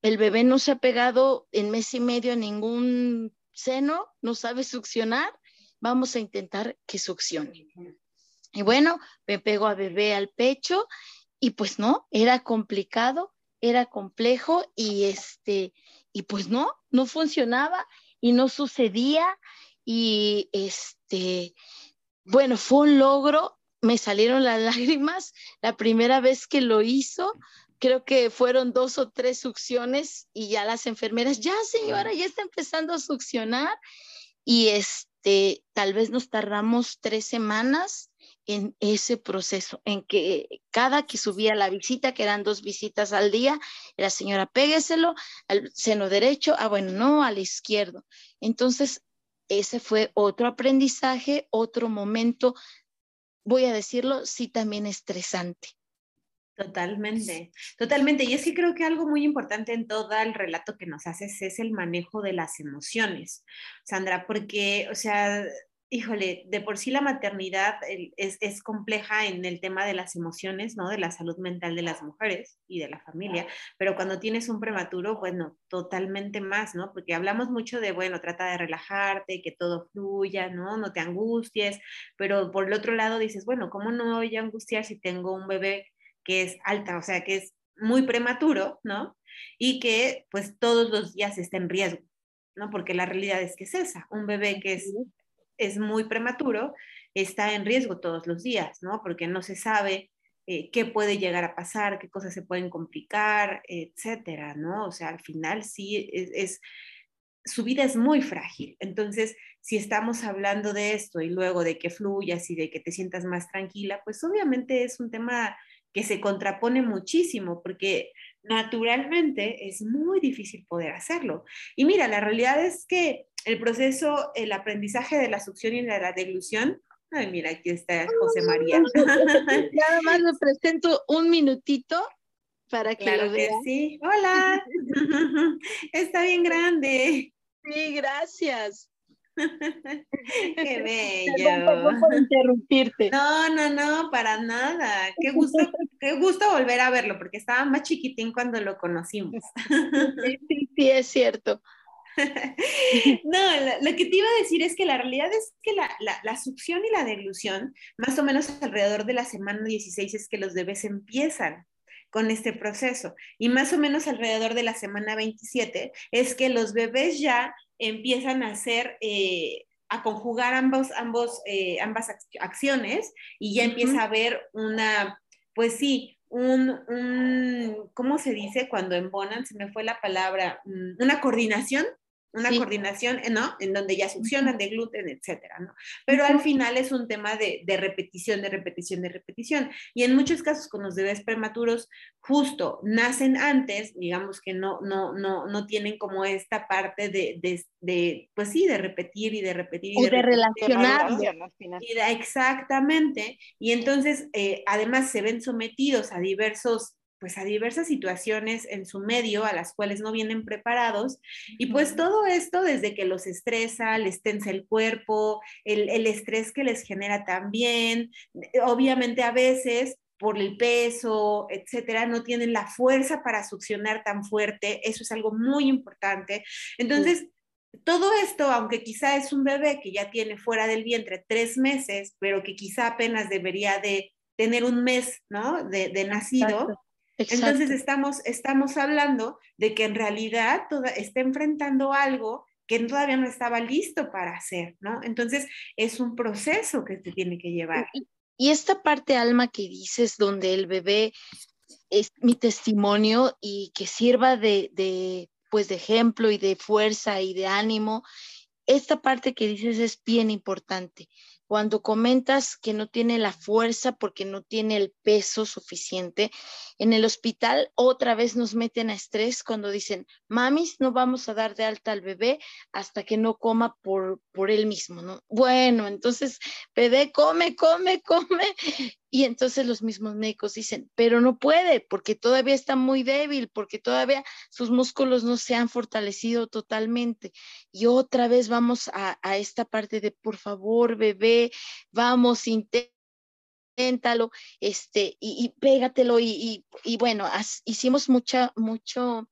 el bebé no se ha pegado en mes y medio a ningún seno, no sabe succionar, vamos a intentar que succione. Y bueno, me pego a bebé al pecho y pues no, era complicado, era complejo y este, y pues no, no funcionaba y no sucedía y este, bueno, fue un logro, me salieron las *laughs* lágrimas la primera vez que lo hizo, creo que fueron dos o tres succiones y ya las enfermeras, ya señora, ya está empezando a succionar y este, este, tal vez nos tardamos tres semanas en ese proceso, en que cada que subía la visita, que eran dos visitas al día, la señora, pégueselo al seno derecho, ah, bueno, no, al izquierdo. Entonces, ese fue otro aprendizaje, otro momento, voy a decirlo, sí también estresante. Totalmente, totalmente. Y es que creo que algo muy importante en todo el relato que nos haces es el manejo de las emociones, Sandra, porque, o sea, híjole, de por sí la maternidad es, es, compleja en el tema de las emociones, ¿no? De la salud mental de las mujeres y de la familia, pero cuando tienes un prematuro, bueno, totalmente más, ¿no? Porque hablamos mucho de, bueno, trata de relajarte, que todo fluya, ¿no? No te angusties, pero por el otro lado dices, bueno, ¿cómo no voy a angustiar si tengo un bebé que es alta, o sea, que es muy prematuro, ¿no? Y que pues todos los días está en riesgo, ¿no? Porque la realidad es que es esa, un bebé que es, es muy prematuro está en riesgo todos los días, ¿no? Porque no se sabe eh, qué puede llegar a pasar, qué cosas se pueden complicar, etcétera, ¿no? O sea, al final sí es, su vida es muy frágil. Entonces, si estamos hablando de esto y luego de que fluyas y de que te sientas más tranquila, pues obviamente es un tema que se contrapone muchísimo, porque naturalmente es muy difícil poder hacerlo. Y mira, la realidad es que el proceso, el aprendizaje de la succión y de la deglución, ay, mira, aquí está José María. *laughs* Nada más le presento un minutito para que lo vea. sí. Hola. *laughs* *laughs* está bien grande. Sí, gracias. *laughs* Qué bello. por interrumpirte. No, no, no, para nada. Qué gusto, *laughs* qué gusto volver a verlo, porque estaba más chiquitín cuando lo conocimos. Sí, sí, es cierto. *laughs* No, lo, que te iba a decir es que la realidad es que la, la, succión y la deglución, más o menos alrededor de la semana 16 es que los bebés empiezan con este proceso. Y más o menos alrededor de la semana 27 es que los bebés ya empiezan a hacer, eh, a conjugar ambos, ambos, eh, ambas acciones y ya empieza a haber una, pues sí, un, un, ¿cómo se dice cuando embonan? Se me fue la palabra, mm, una coordinación una coordinación, ¿no? En donde ya succionan de gluten, etcétera, ¿no? Pero al final es un tema de, de, repetición, de repetición, de repetición. Y en muchos casos con los bebés prematuros, justo nacen antes, digamos que no, no, no, no tienen como esta parte de, de, de pues sí, de repetir y de repetir. Y de, de relacionar. exactamente. Y entonces, eh, además, se ven sometidos a diversos pues a diversas situaciones en su medio a las cuales no vienen preparados y pues todo esto desde que los estresa, les tensa el cuerpo, el, el estrés que les genera también, obviamente a veces por el peso, etcétera, no tienen la fuerza para succionar tan fuerte, eso es algo muy importante. Entonces, todo esto, aunque quizá es un bebé que ya tiene fuera del vientre tres meses, pero que quizá apenas debería de tener un mes, ¿no? De, de nacido, entonces estamos, estamos hablando de que en realidad toda, está enfrentando algo que todavía no estaba listo para hacer, ¿no? Entonces es un proceso que se tiene que llevar. Y, esta parte, Alma, que dices, donde el bebé es mi testimonio y que sirva de, de, pues, de ejemplo y de fuerza y de ánimo, esta parte que dices es bien importante cuando comentas que no tiene la fuerza porque no tiene el peso suficiente, en el hospital otra vez nos meten a estrés cuando dicen, mamis, no vamos a dar de alta al bebé hasta que no coma por, por él mismo, ¿no? Bueno, entonces, bebé, come, come, come. Y entonces los mismos médicos dicen, pero no puede porque todavía está muy débil, porque todavía sus músculos no se han fortalecido totalmente. Y otra vez vamos a, a esta parte de, por favor, bebé, vamos, inténtalo, este, y, y pégatelo, y, y, bueno, hicimos mucha, mucho,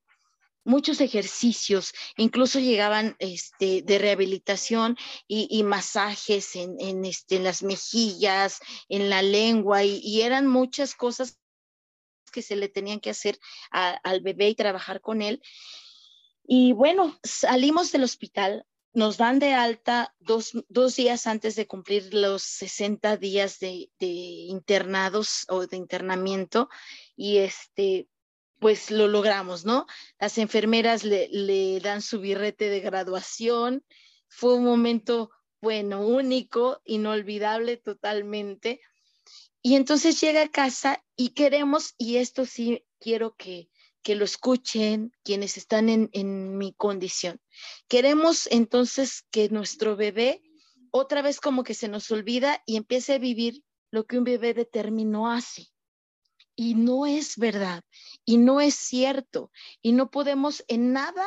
muchos ejercicios, incluso llegaban este, de rehabilitación y, masajes en, en, este, las mejillas, en la lengua, y, eran muchas cosas que se le tenían que hacer al bebé y trabajar con él. Y bueno, salimos del hospital, nos dan de alta dos, días antes de cumplir los 60 días de, de, internados o de internamiento y este, pues lo logramos, ¿no? Las enfermeras le, le dan su birrete de graduación. Fue un momento, bueno, único, inolvidable totalmente. Y entonces llega a casa y queremos, y esto sí quiero que, que lo escuchen quienes están en, mi condición. Queremos entonces que nuestro bebé otra vez como que se nos olvida y empiece a vivir lo que un bebé de término hace. Y no es verdad, y no es cierto, y no podemos en nada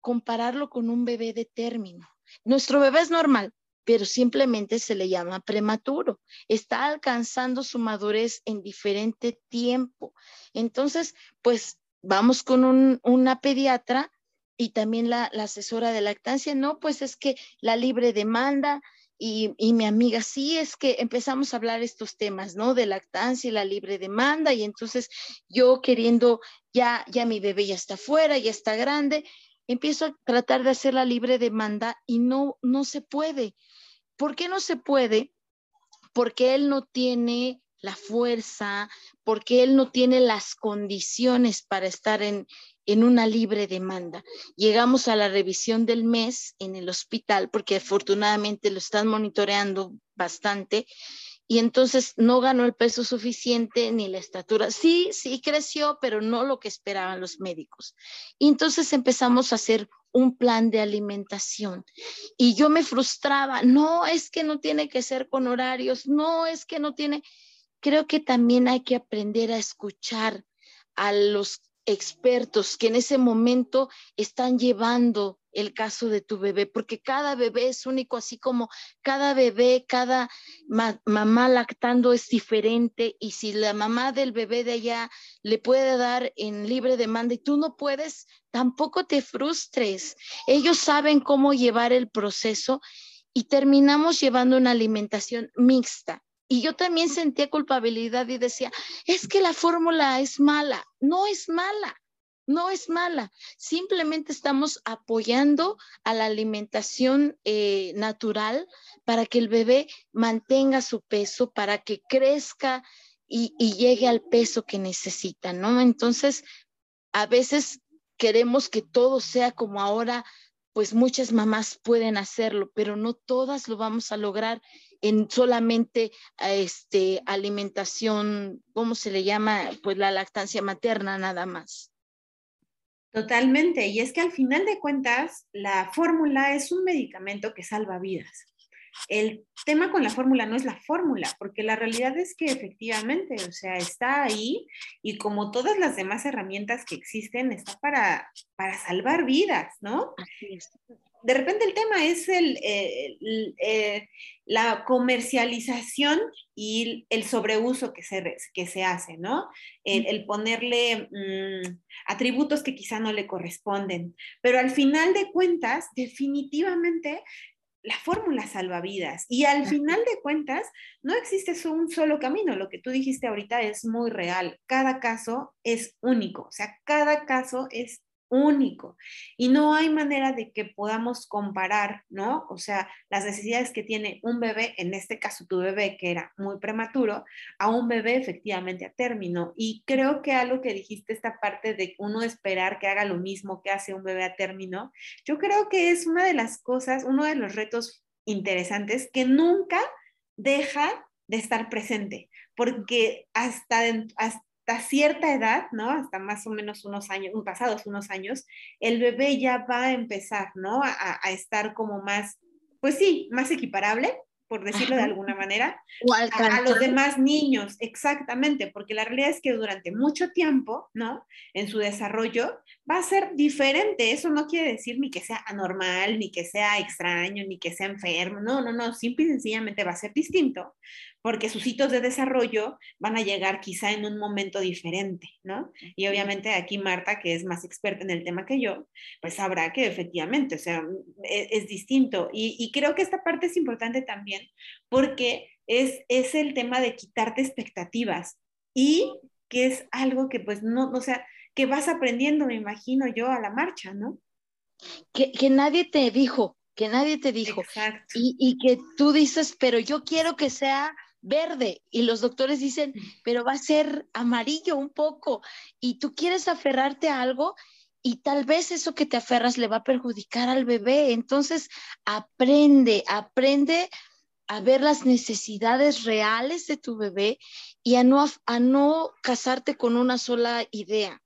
compararlo con un bebé de término. Nuestro bebé es normal, pero simplemente se le llama prematuro. Está alcanzando su madurez en diferente tiempo. Entonces, pues vamos con un, una pediatra y también la, asesora de lactancia, no, pues es que la libre demanda y, y, mi amiga, sí, es que empezamos a hablar estos temas, ¿no? De lactancia y la libre demanda y entonces yo queriendo, ya, ya mi bebé ya está fuera, ya está grande, empiezo a tratar de hacer la libre demanda y no, no se puede. ¿Por qué no se puede? Porque él no tiene la fuerza, porque él no tiene las condiciones para estar en, en una libre demanda. Llegamos a la revisión del mes en el hospital, porque afortunadamente lo están monitoreando bastante, y entonces no ganó el peso suficiente ni la estatura. Sí, sí creció, pero no lo que esperaban los médicos. Y entonces empezamos a hacer un plan de alimentación. Y yo me frustraba, no es que no tiene que ser con horarios, no es que no tiene, creo que también hay que aprender a escuchar a los expertos que en ese momento están llevando el caso de tu bebé, porque cada bebé es único, así como cada bebé, cada mamá lactando es diferente y si la mamá del bebé de allá le puede dar en libre demanda y tú no puedes, tampoco te frustres. Ellos saben cómo llevar el proceso y terminamos llevando una alimentación mixta. Y yo también sentía culpabilidad y decía, es que la fórmula es mala. No es mala no es mala, simplemente estamos apoyando a la alimentación eh, natural para que el bebé mantenga su peso, para que crezca y, y llegue al peso que necesita, ¿no? Entonces, a veces queremos que todo sea como ahora, pues muchas mamás pueden hacerlo, pero no todas lo vamos a lograr en solamente este alimentación, ¿cómo se le llama? Pues la lactancia materna nada más. Totalmente, y es que al final de cuentas, la fórmula es un medicamento que salva vidas. El tema con la fórmula no es la fórmula, porque la realidad es que efectivamente, o sea, está ahí y como todas las demás herramientas que existen, está para, para salvar vidas, ¿no? Así es de repente el tema es el, eh, la comercialización y el sobreuso que se, que se hace, ¿no? El, ponerle mm, atributos que quizá no le corresponden. Pero al final de cuentas, definitivamente la fórmula salva vidas. Y al final de cuentas, no existe un solo camino. Lo que tú dijiste ahorita es muy real. Cada caso es único. O sea, cada caso es único y no hay manera de que podamos comparar, ¿no? O sea, las necesidades que tiene un bebé, en este caso tu bebé que era muy prematuro, a un bebé efectivamente a término. Y creo que algo que dijiste, esta parte de uno esperar que haga lo mismo que hace un bebé a término, yo creo que es una de las cosas, uno de los retos interesantes que nunca deja de estar presente, porque hasta, hasta hasta cierta edad, ¿no? Hasta más o menos unos años, pasados unos años, el bebé ya va a empezar, ¿no? A, a estar como más, pues sí, más equiparable por decirlo de alguna manera, a, los demás niños, exactamente, porque la realidad es que durante mucho tiempo, ¿no? En su desarrollo va a ser diferente. Eso no quiere decir ni que sea anormal, ni que sea extraño, ni que sea enfermo. No, no, no, simple y sencillamente va a ser distinto, porque sus hitos de desarrollo van a llegar quizá en un momento diferente, ¿no? Y obviamente aquí Marta, que es más experta en el tema que yo, pues sabrá que efectivamente, o sea, es, es distinto. Y, y creo que esta parte es importante también porque es, es el tema de quitarte expectativas y que es algo que pues no, o sea, que vas aprendiendo, me imagino yo, a la marcha, ¿no? Que, que nadie te dijo, que nadie te dijo. Y, y, que tú dices, pero yo quiero que sea verde. Y los doctores dicen, pero va a ser amarillo un poco. Y tú quieres aferrarte a algo y tal vez eso que te aferras le va a perjudicar al bebé. Entonces, aprende, aprende a ver las necesidades reales de tu bebé y a no, a no casarte con una sola idea.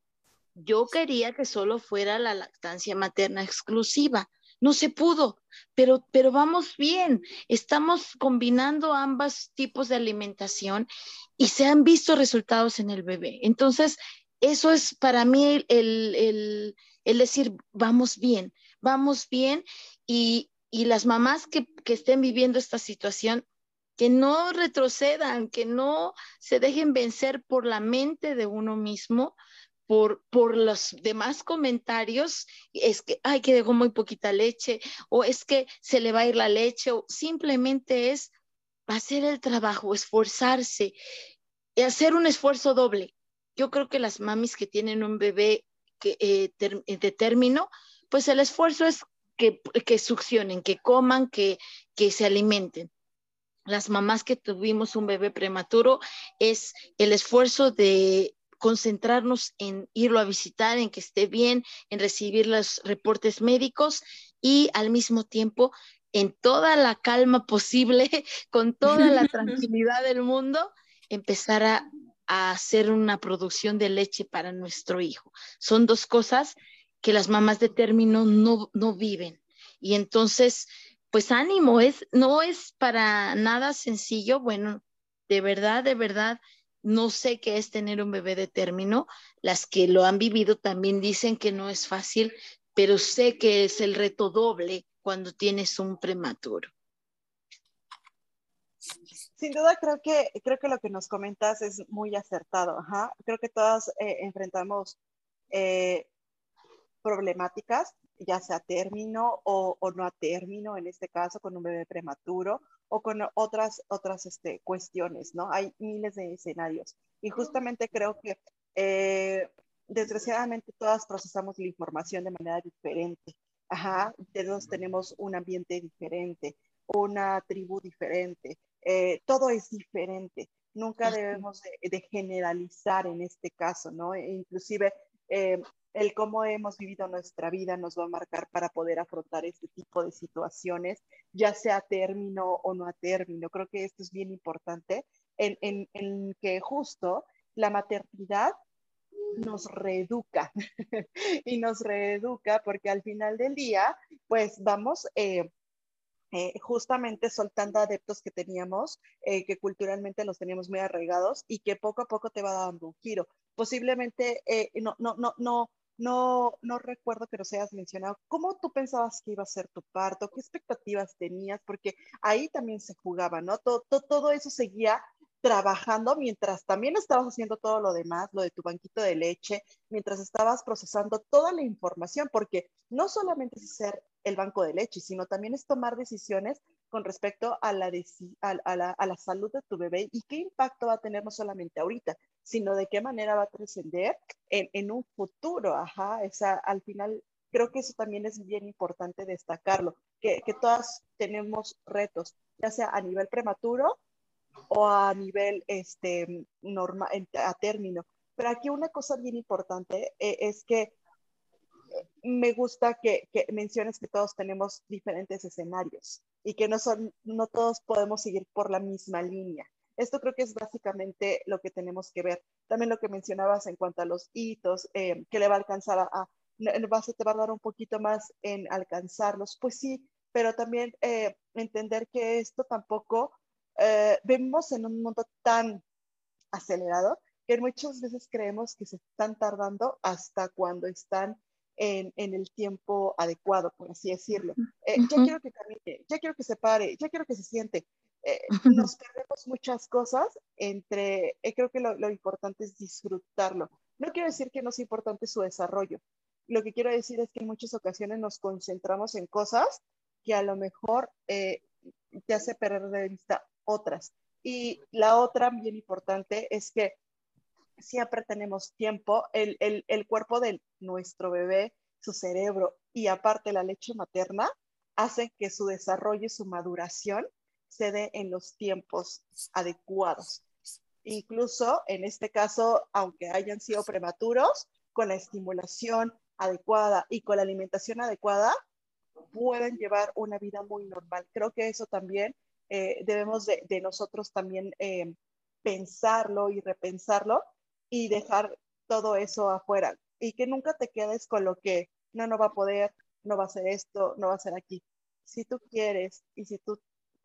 Yo quería que solo fuera la lactancia materna exclusiva. No se pudo, pero, pero vamos bien. Estamos combinando ambos tipos de alimentación y se han visto resultados en el bebé. Entonces, eso es para mí el, el, el decir, vamos bien, vamos bien y, y las mamás que, estén viviendo esta situación, que no retrocedan, que no se dejen vencer por la mente de uno mismo, por, por los demás comentarios, es que, ay, que dejó muy poquita leche, o es que se le va a ir la leche, o simplemente es hacer el trabajo, esforzarse, y hacer un esfuerzo doble. Yo creo que las mamis que tienen un bebé que, eh, de término, pues el esfuerzo es que, succionen, que coman, que, que se alimenten. Las mamás que tuvimos un bebé prematuro es el esfuerzo de concentrarnos en irlo a visitar, en que esté bien, en recibir los reportes médicos y al mismo tiempo en toda la calma posible, *laughs* con toda la *laughs* tranquilidad del mundo, empezar a, hacer una producción de leche para nuestro hijo. Son dos cosas que las mamás de término no, no viven. Y entonces, pues ánimo, es, no es para nada sencillo. Bueno, de verdad, de verdad, no sé qué es tener un bebé de término. Las que lo han vivido también dicen que no es fácil, pero sé que es el reto doble cuando tienes un prematuro. Sin duda creo que, creo que lo que nos comentas es muy acertado. Creo que todas eh, enfrentamos eh, problemáticas, ya sea a término o, no a término, en este caso con un bebé prematuro o con otras, otras este, cuestiones, ¿no? Hay miles de escenarios. Y justamente creo que eh, desgraciadamente todas procesamos la información de manera diferente. Ajá, todos tenemos un ambiente diferente, una tribu diferente, eh, todo es diferente. Nunca debemos de, generalizar en este caso, ¿no? E inclusive eh, el cómo hemos vivido nuestra vida nos va a marcar para poder afrontar este tipo de situaciones, ya sea a término o no a término. Creo que esto es bien importante en, en, en que justo la maternidad nos reeduca *laughs* y nos reeduca porque al final del día, pues vamos eh, eh, justamente soltando adeptos que teníamos, eh, que culturalmente los teníamos muy arraigados y que poco a poco te va dando un giro. Posiblemente, no, no, no, no, no, no recuerdo que nos hayas mencionado, ¿cómo tú pensabas que iba a ser tu parto? ¿Qué expectativas tenías? Porque ahí también se jugaba, ¿no? Todo, todo, todo eso seguía trabajando mientras también estabas haciendo todo lo demás, lo de tu banquito de leche, mientras estabas procesando toda la información, porque no solamente es ser el banco de leche, sino también es tomar decisiones con respecto a, la, a la, salud de tu bebé y qué impacto va a tener no solamente ahorita, sino de qué manera va a trascender en, un futuro. Ajá, esa, al final creo que eso también es bien importante destacarlo, que, que todas tenemos retos, ya sea a nivel prematuro o a nivel este, normal, a término. Pero aquí una cosa bien importante eh, es que eh, me gusta que, que, menciones que todos tenemos diferentes escenarios y que no, son, no todos podemos seguir por la misma línea. Esto creo que es básicamente lo que tenemos que ver. También lo que mencionabas en cuanto a los hitos, eh, que le va a alcanzar a, a base te va a dar un poquito más en alcanzarlos. Pues sí, pero también entender que esto tampoco eh, vemos en un mundo tan acelerado que muchas veces creemos que se están tardando hasta cuando están en, en el tiempo adecuado, por así decirlo. Eh, ya quiero que camine, ya quiero que se pare, ya quiero que se siente. Eh, *laughs* nos perdemos muchas cosas entre, creo que lo, lo, importante es disfrutarlo. No quiero decir que no es importante su desarrollo. Lo que quiero decir es que en muchas ocasiones nos concentramos en cosas que a lo mejor te hace perder de vista otras. Y la otra bien importante es que siempre tenemos tiempo, el, el, el cuerpo de nuestro bebé, su cerebro y aparte la leche materna hacen que su desarrollo y su maduración se dé en los tiempos adecuados. Incluso en este caso, aunque hayan sido prematuros, con la estimulación adecuada y con la alimentación adecuada, pueden llevar una vida muy normal. Creo que eso también eh, debemos de, nosotros también eh, pensarlo y repensarlo y dejar todo eso afuera y que nunca te quedes con lo que no, no va a poder, no va a ser esto, no va a ser aquí. Si tú quieres y si tú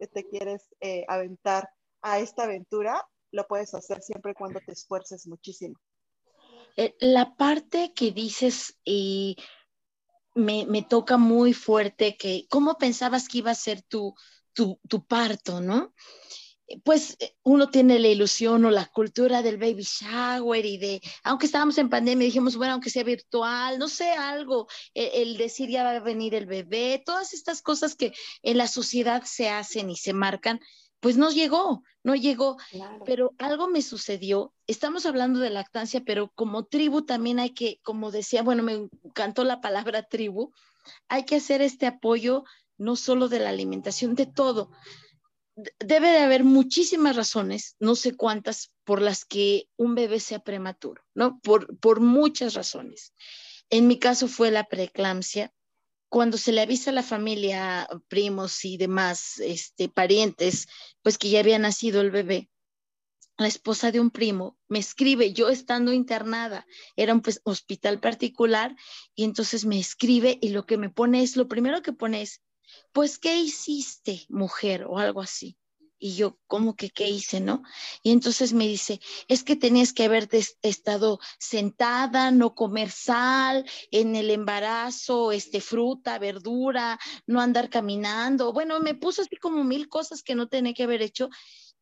te quieres eh, aventar a esta aventura, lo puedes hacer siempre cuando te esfuerces muchísimo. La parte que dices y me, me, toca muy fuerte, que cómo pensabas que iba a ser tu, tu, parto, ¿no? Pues uno tiene la ilusión o la cultura del baby shower y de, aunque estábamos en pandemia, dijimos, bueno, aunque sea virtual, no sé, algo, el, decir ya va a venir el bebé, todas estas cosas que en la sociedad se hacen y se marcan, pues no llegó, no llegó, pero algo me sucedió, estamos hablando de lactancia, pero como tribu también hay que, como decía, bueno, me encantó la palabra tribu, hay que hacer este apoyo no solo de la alimentación, de todo. Debe de haber muchísimas razones, no sé cuántas, por las que un bebé sea prematuro, ¿no? Por, por muchas razones. En mi caso fue la preeclampsia, cuando se le avisa a la familia, primos y demás este, parientes, pues que ya había nacido el bebé, la esposa de un primo me escribe, yo estando internada, era un pues, hospital particular, y entonces me escribe y lo que me pone es, lo primero que pone es, pues, ¿qué hiciste, mujer? o algo así. Y yo, ¿cómo que qué hice, no? Y entonces me dice, es que tenías que haber estado sentada, no comer sal, en el embarazo, este, fruta, verdura, no andar caminando. Bueno, me puso así como mil cosas que no tenía que haber hecho.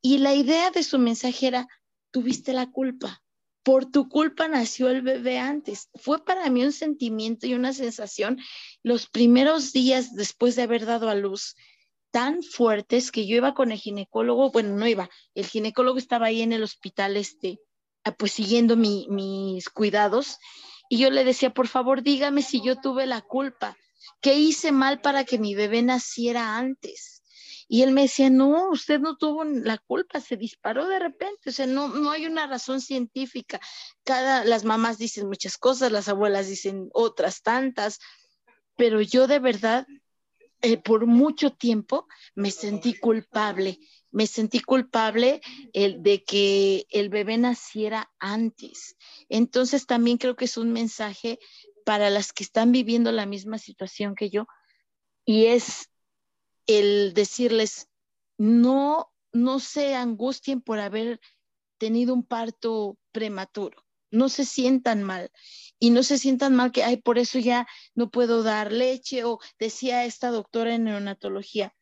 Y la idea de su mensaje era, tuviste la culpa. Por tu culpa nació el bebé antes. Fue para mí un sentimiento y una sensación los primeros días después de haber dado a luz tan fuertes que yo iba con el ginecólogo, bueno, no iba, el ginecólogo estaba ahí en el hospital, este, ah, pues siguiendo mis cuidados, y yo le decía, por favor, dígame si yo tuve la culpa, qué hice mal para que mi bebé naciera antes. Y él me decía, no, usted no tuvo la culpa, se disparó de repente, o sea, no, no hay una razón científica. Cada, las mamás dicen muchas cosas, las abuelas dicen otras tantas, pero yo de verdad eh, por mucho tiempo me sentí culpable, me sentí culpable el, de que el bebé naciera antes. Entonces también creo que es un mensaje para las que están viviendo la misma situación que yo y es el decirles, no, no se angustien por haber tenido un parto prematuro, no se sientan mal y no se sientan mal que, ay, por eso ya no puedo dar leche o decía esta doctora en neonatología,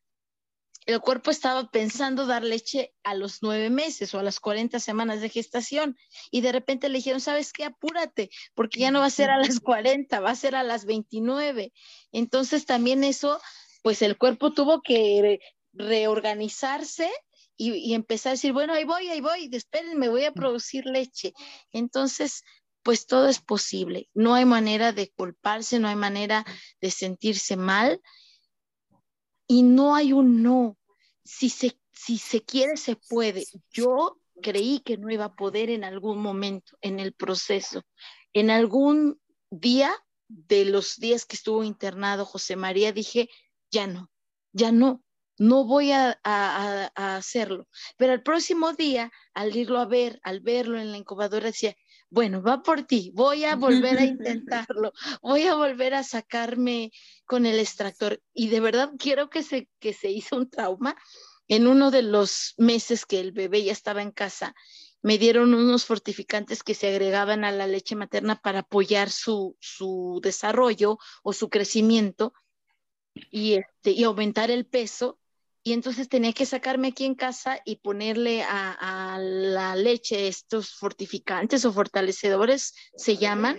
el cuerpo estaba pensando dar leche a los nueve meses o a las 40 semanas de gestación y de repente le dijeron, ¿sabes qué? Apúrate, porque ya no va a ser a las 40, va a ser a las 29. Entonces también eso, pues el cuerpo tuvo que reorganizarse y, y, empezar a decir, bueno, ahí voy, ahí voy, espérenme, voy a producir leche. Entonces, pues todo es posible. No hay manera de culparse, no hay manera de sentirse mal y no hay un no. Si se, si se quiere, se puede. Yo creí que no iba a poder en algún momento, en el proceso. En algún día de los días que estuvo internado José María, dije, ya no, ya no, no voy a, a, hacerlo. Pero el próximo día, al irlo a ver, al verlo en la incubadora, decía, bueno, va por ti, voy a volver a *laughs* intentarlo, voy a volver a sacarme con el extractor. Y de verdad quiero que se, que se hizo un trauma. En uno de los meses que el bebé ya estaba en casa, me dieron unos fortificantes que se agregaban a la leche materna para apoyar su, su desarrollo o su crecimiento y, este, y aumentar el peso y entonces tenía que sacarme aquí en casa y ponerle a, la leche estos fortificantes o fortalecedores, se llaman,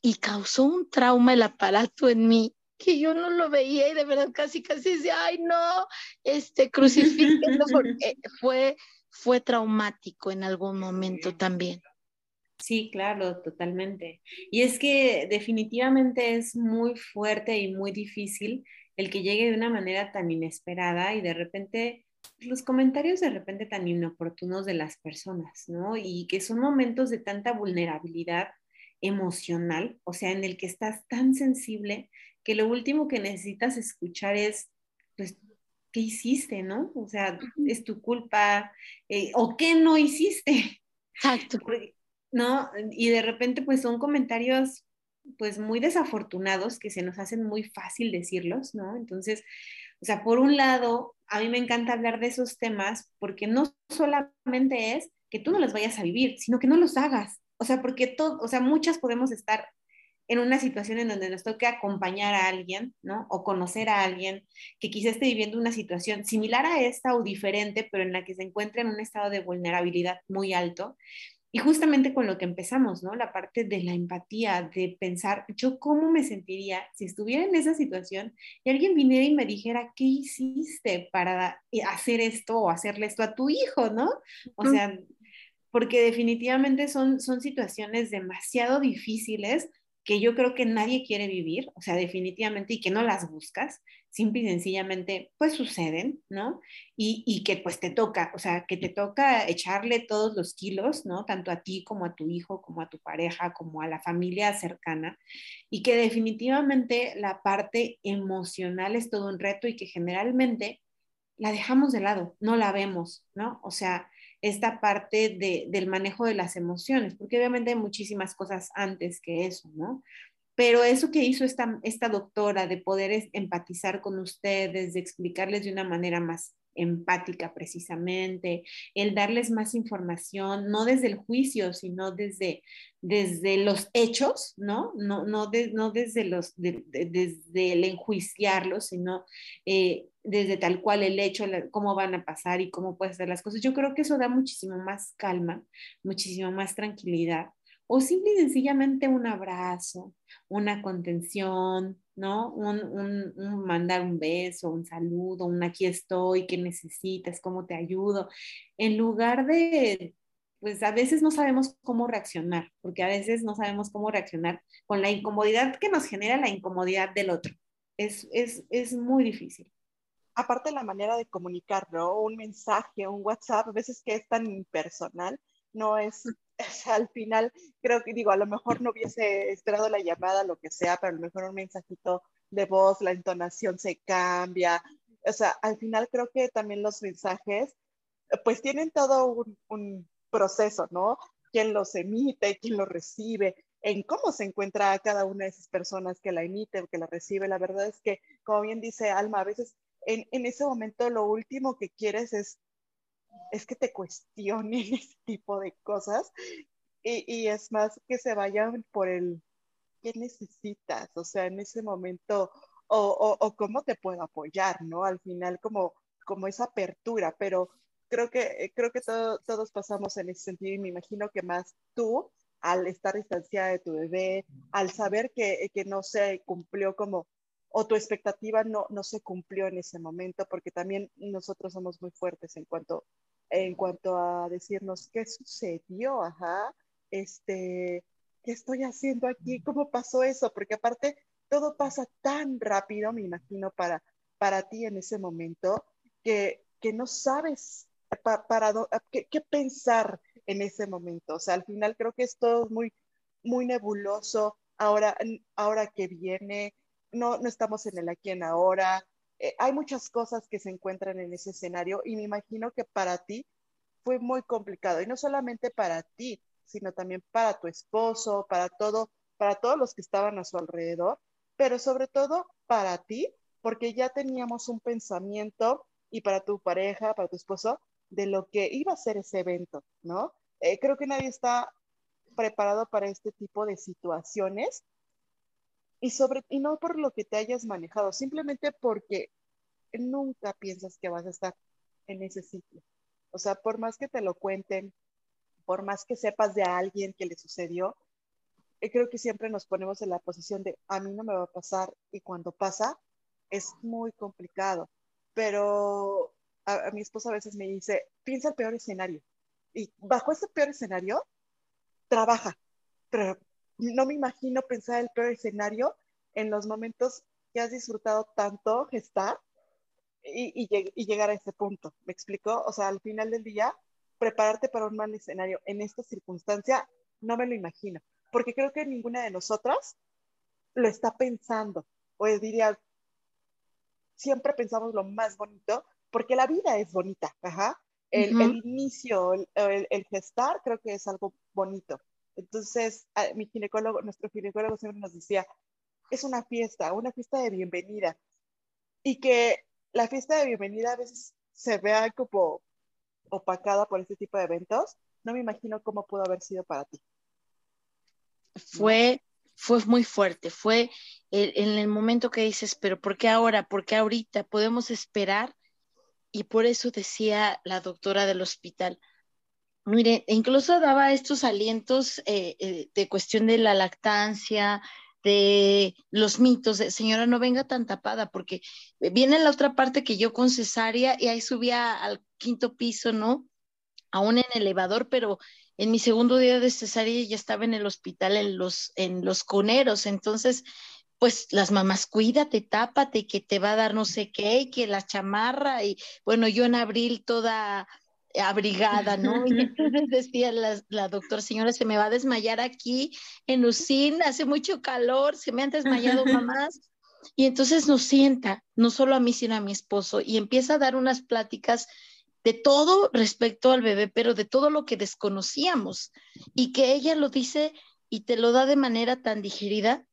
y causó un trauma el aparato en mí que yo no lo veía y de verdad casi casi decía, ay no, este crucifíquenlo porque *laughs* fue, fue traumático en algún momento también. Sí, claro, totalmente. Y es que definitivamente es muy fuerte y muy difícil el que llegue de una manera tan inesperada y de repente los comentarios de repente tan inoportunos de las personas, ¿no? Y que son momentos de tanta vulnerabilidad emocional, o sea, en el que estás tan sensible que lo último que necesitas escuchar es, pues, ¿qué hiciste, no? O sea, es tu culpa, eh, o qué no hiciste. Exacto. ¿No? Y de repente, pues son comentarios pues muy desafortunados que se nos hacen muy fácil decirlos, ¿no? Entonces, o sea, por un lado, a mí me encanta hablar de esos temas porque no solamente es que tú no los vayas a vivir, sino que no los hagas. O sea, porque todo, o sea, muchas podemos estar en una situación en donde nos toque acompañar a alguien, ¿no? O conocer a alguien que quizá esté viviendo una situación similar a esta o diferente, pero en la que se encuentra en un estado de vulnerabilidad muy alto. Y justamente con lo que empezamos, ¿no? La parte de la empatía, de pensar, yo cómo me sentiría si estuviera en esa situación y alguien viniera y me dijera, ¿qué hiciste para hacer esto o hacerle esto a tu hijo, ¿no? O sea, porque definitivamente son, son situaciones demasiado difíciles que yo creo que nadie quiere vivir, o sea, definitivamente, y que no las buscas, simple y sencillamente, pues suceden, ¿no? Y, y, que pues te toca, o sea, que te toca echarle todos los kilos, ¿no? Tanto a ti como a tu hijo, como a tu pareja, como a la familia cercana, y que definitivamente la parte emocional es todo un reto y que generalmente la dejamos de lado, no la vemos, ¿no? O sea, esta parte de, del manejo de las emociones, porque obviamente hay muchísimas cosas antes que eso, ¿no? Pero eso que hizo esta, esta doctora de poder empatizar con ustedes, de explicarles de una manera más empática precisamente, el darles más información, no desde el juicio, sino desde, desde los hechos, ¿no? No, no, no desde, los, desde el enjuiciarlos, sino eh, desde tal cual el hecho, cómo van a pasar y cómo pueden ser las cosas. Yo creo que eso da muchísimo más calma, muchísimo más tranquilidad. O simple y sencillamente un abrazo, una contención, ¿no? Un, mandar un beso, un saludo, un aquí estoy, ¿qué necesitas? ¿Cómo te ayudo? En lugar de, pues a veces no sabemos cómo reaccionar, porque a veces no sabemos cómo reaccionar con la incomodidad que nos genera la incomodidad del otro. Es, es, es muy difícil aparte la manera de comunicar, ¿no? Un mensaje, un WhatsApp, a veces que es tan impersonal, no es, *laughs* al final, creo que digo, a lo mejor no hubiese esperado la llamada, lo que sea, pero a lo mejor un mensajito de voz, la entonación se cambia. O sea, al final creo que también los mensajes, pues tienen todo un, un proceso, ¿no? Quién los emite, quién los recibe, en cómo se encuentra cada una de esas personas que la emite o que la recibe. La verdad es que, como bien dice Alma, a veces en, ese momento lo último que quieres es, es que te cuestionen *laughs* ese tipo de cosas y, es más que se vayan por el qué necesitas, o sea, en ese momento, o, o, cómo te puedo apoyar, ¿no? Al final como, como esa apertura, pero creo que, creo que todos pasamos en ese sentido y me imagino que más tú, al estar distanciada de tu bebé, al saber que, que no se cumplió como o tu expectativa no, no se cumplió en ese momento, porque también nosotros somos muy fuertes en cuanto, en cuanto a decirnos qué sucedió, ajá, este, qué estoy haciendo aquí, cómo pasó eso, porque aparte todo pasa tan rápido, me imagino, para, para ti en ese momento, que, que no sabes para qué, qué, pensar en ese momento. O sea, al final creo que es todo muy, muy nebuloso. Ahora, ahora que viene, no, no estamos en el aquí en ahora. Eh, hay muchas cosas que se encuentran en ese escenario y me imagino que para ti fue muy complicado y no solamente para ti, sino también para tu esposo, para todo, para todos los que estaban a su alrededor, pero sobre todo para ti, porque ya teníamos un pensamiento y para tu pareja, para tu esposo, de lo que iba a ser ese evento, ¿no? Eh, creo que nadie está preparado para este tipo de situaciones y, sobre, y no por lo que te hayas manejado, simplemente porque nunca piensas que vas a estar en ese sitio. O sea, por más que te lo cuenten, por más que sepas de alguien que le sucedió, eh, creo que siempre nos ponemos en la posición de a mí no me va a pasar y cuando pasa es muy complicado. Pero a, a mi esposa a veces me dice, piensa el peor escenario. Y bajo ese peor escenario, trabaja, pero no me imagino pensar el peor escenario en los momentos que has disfrutado tanto gestar y, llegar a ese punto. ¿Me explico? O sea, al final del día, prepararte para un mal escenario en esta circunstancia, no me lo imagino, porque creo que ninguna de nosotras lo está pensando, o diría, siempre pensamos lo más bonito, porque la vida es bonita, ajá. El, inicio, el gestar, creo que es algo bonito entonces, mi ginecólogo, nuestro ginecólogo siempre nos decía, es una fiesta, una fiesta de bienvenida. Y que la fiesta de bienvenida a veces se vea como opacada por este tipo de eventos. No me imagino cómo pudo haber sido para ti. Fue, fue muy fuerte, fue en el momento que dices, pero ¿por qué ahora? ¿Por qué ahorita? Podemos esperar. Y por eso decía la doctora del hospital, Mire, incluso daba estos alientos eh, eh, de cuestión de la lactancia, de los mitos, de señora, no venga tan tapada, porque viene la otra parte que yo con cesárea y ahí subía al quinto piso, ¿no? aún en elevador, pero en mi segundo día de cesárea ya estaba en el hospital en los, en los coneros, entonces pues las mamás, cuídate, tápate, que te va a dar no sé qué, que la chamarra, y bueno, yo en abril toda abrigada, ¿no? Y *laughs* entonces decía la, doctora, señora, se me va a desmayar aquí en Lucín, hace mucho calor, se me han desmayado *laughs* mamás. Y entonces nos sienta, no solo a mí, sino a mi esposo, y empieza a dar unas pláticas de todo respecto al bebé, pero de todo lo que desconocíamos, y que ella lo dice y te lo da de manera tan digerida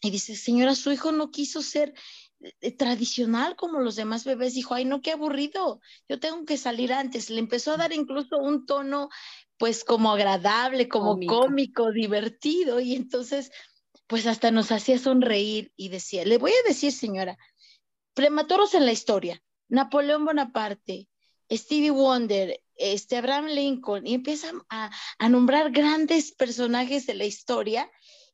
y dice, señora, su hijo no quiso ser tradicional como los demás bebés. Dijo, ay, no, qué aburrido, yo tengo que salir antes. Le empezó a dar incluso un tono, pues, como agradable, como cómico, divertido. Y entonces, pues, hasta nos hacía sonreír y decía, le voy a decir, señora, prematuros en la historia, Napoleón Bonaparte, Stevie Wonder, este Abraham Lincoln, y empiezan a, a nombrar grandes personajes de la historia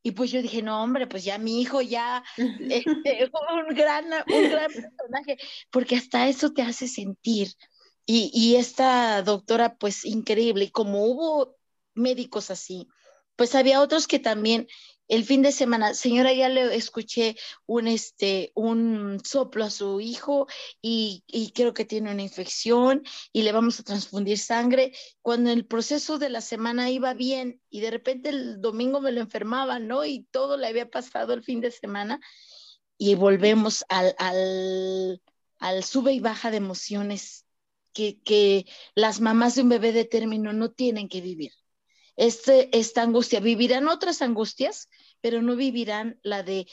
y pues yo dije, no, hombre, pues ya mi hijo ya *laughs* este, es un, gran, un gran personaje, porque hasta eso te hace sentir. Y, y esta doctora, pues increíble, y como hubo médicos así, pues había otros que también el fin de semana, señora, ya le escuché un, este, un soplo a su hijo y, y, creo que tiene una infección y le vamos a transfundir sangre. Cuando el proceso de la semana iba bien y de repente el domingo me lo enfermaba, ¿no? Y todo le había pasado el fin de semana y volvemos al, al, al sube y baja de emociones que, que las mamás de un bebé de término no tienen que vivir este, esta angustia. Vivirán otras angustias, pero no vivirán la de,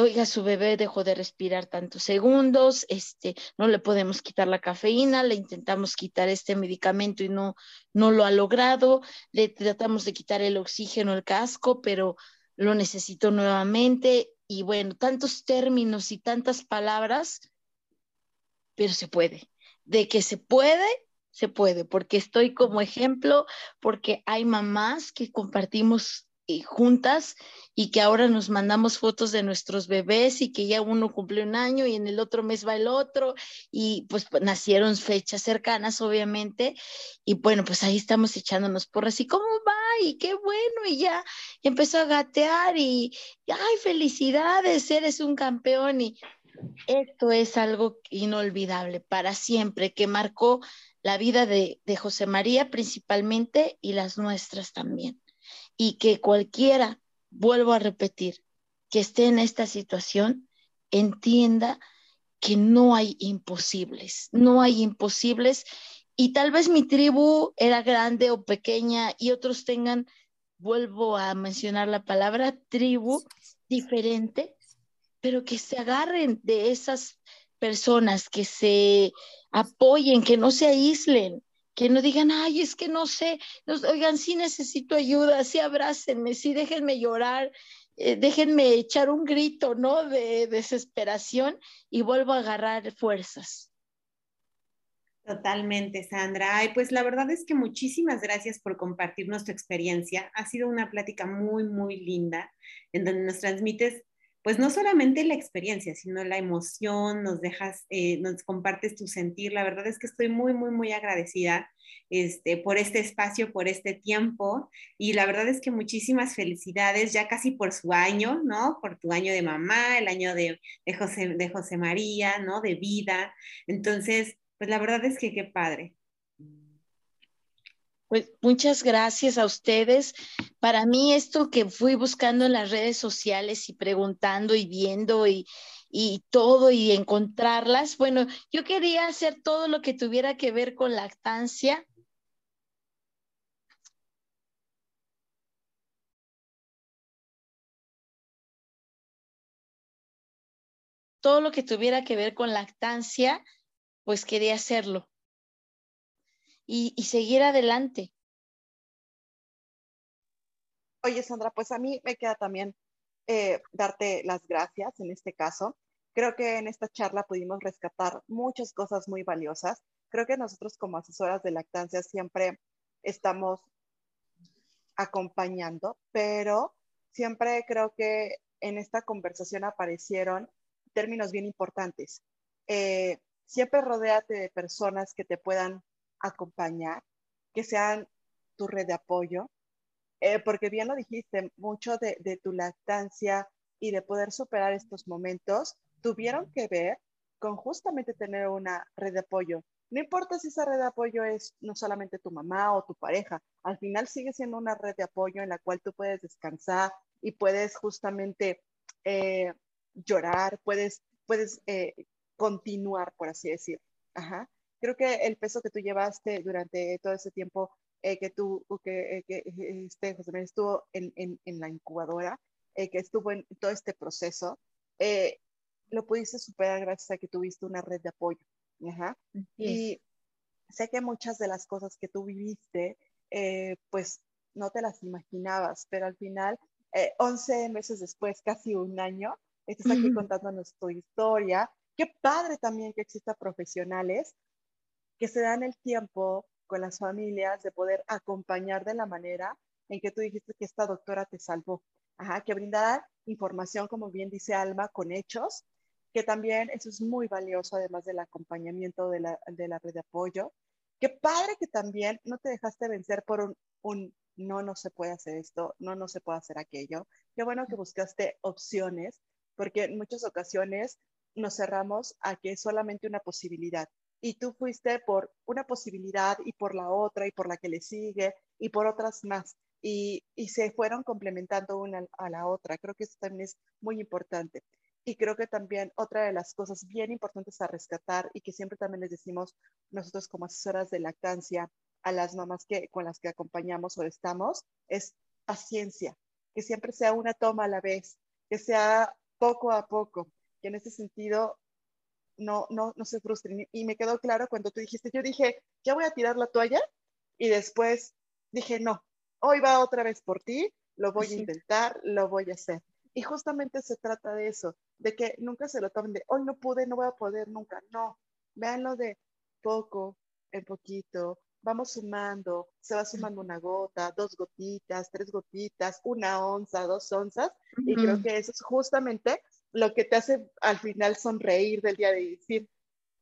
oiga, su bebé dejó de respirar tantos segundos, este, no le podemos quitar la cafeína, le intentamos quitar este medicamento y no, no lo ha logrado, le tratamos de quitar el oxígeno, el casco, pero lo necesito nuevamente. Y bueno, tantos términos y tantas palabras, pero se puede. De que se puede, se puede, porque estoy como ejemplo, porque hay mamás que compartimos eh, juntas y que ahora nos mandamos fotos de nuestros bebés y que ya uno cumple un año y en el otro mes va el otro y pues, pues nacieron fechas cercanas obviamente y bueno pues ahí estamos echándonos porras y cómo va y qué bueno y ya empezó a gatear y ay felicidades eres un campeón y esto es algo inolvidable para siempre que marcó la vida de, José María principalmente y las nuestras también. Y que cualquiera, vuelvo a repetir, que esté en esta situación, entienda que no hay imposibles, no hay imposibles. Y tal vez mi tribu era grande o pequeña y otros tengan, vuelvo a mencionar la palabra tribu, diferente, pero que se agarren de esas personas, que se apoyen, que no se aíslen, que no digan, ay, es que no sé, oigan, sí necesito ayuda, sí abrácenme, sí déjenme llorar, eh, déjenme echar un grito, ¿no? De desesperación y vuelvo a agarrar fuerzas. Totalmente, Sandra. Ay, pues la verdad es que muchísimas gracias por compartirnos tu experiencia. Ha sido una plática muy, muy linda, en donde nos transmites pues no solamente la experiencia, sino la emoción, nos dejas, eh, nos compartes tu sentir. La verdad es que estoy muy, muy, muy agradecida este, por este espacio, por este tiempo. Y la verdad es que muchísimas felicidades, ya casi por su año, ¿no? Por tu año de mamá, el año de, de, José, de José María, ¿no? De vida. Entonces, pues la verdad es que qué padre. Pues muchas gracias a ustedes. Para mí esto que fui buscando en las redes sociales y preguntando y viendo y, y todo y encontrarlas, bueno, yo quería hacer todo lo que tuviera que ver con lactancia. Todo lo que tuviera que ver con lactancia, pues quería hacerlo y, seguir adelante. Oye, Sandra, pues a mí me queda también eh, darte las gracias en este caso. Creo que en esta charla pudimos rescatar muchas cosas muy valiosas. Creo que nosotros como asesoras de lactancia siempre estamos acompañando, pero siempre creo que en esta conversación aparecieron términos bien importantes. Eh, siempre rodéate de personas que te puedan acompañar, que sean tu red de apoyo, eh, porque bien lo dijiste, mucho de, de tu lactancia y de poder superar estos momentos tuvieron que ver con justamente tener una red de apoyo. No importa si esa red de apoyo es no solamente tu mamá o tu pareja, al final sigue siendo una red de apoyo en la cual tú puedes descansar y puedes justamente eh, llorar, puedes, puedes eh, continuar, por así decir. Ajá. Creo que el peso que tú llevaste durante todo ese tiempo eh, que tú, que, que este, José María estuvo en, en, en, la incubadora, que estuvo en todo este proceso, lo pudiste superar gracias a que tuviste una red de apoyo. Ajá. Y sé que muchas de las cosas que tú viviste, pues no te las imaginabas, pero al final, 11 meses después, casi un año, estás aquí contándonos tu historia. Qué padre también que exista profesionales que se dan el tiempo con las familias de poder acompañar de la manera en que tú dijiste que esta doctora te salvó. Ajá, que brindar información, como bien dice Alma, con hechos, que también eso es muy valioso, además del acompañamiento de la, de la red de apoyo. Qué padre que también no te dejaste vencer por un, un no, no se puede hacer esto, no, no se puede hacer aquello. Qué bueno que buscaste opciones porque en muchas ocasiones nos cerramos a que es solamente una posibilidad. Y tú fuiste por una posibilidad y por la otra y por la que le sigue y por otras más. Y, y se fueron complementando una a la otra. Creo que eso también es muy importante. Y creo que también otra de las cosas bien importantes a rescatar y que siempre también les decimos nosotros como asesoras de lactancia a las mamás que, con las que acompañamos o estamos es paciencia, que siempre sea una toma a la vez, que sea poco a poco, que en ese sentido no, no, no se frustren. Y me quedó claro cuando tú dijiste, yo dije, ya voy a tirar la toalla y después dije, no, hoy va otra vez por ti, lo voy a intentar, lo voy a hacer. Y justamente se trata de eso, de que nunca se lo tomen de, hoy no pude, no voy a poder nunca. No, véanlo de poco en poquito, vamos sumando, se va sumando una gota, dos gotitas, tres gotitas, una onza, dos onzas, y creo que eso es justamente lo que te hace al final sonreír del día de decir,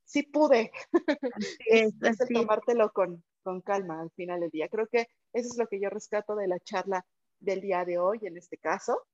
sí pude. *laughs* es, es el tomártelo con, con calma al final del día. Creo que eso es lo que yo rescato de la charla del día de hoy, en este caso.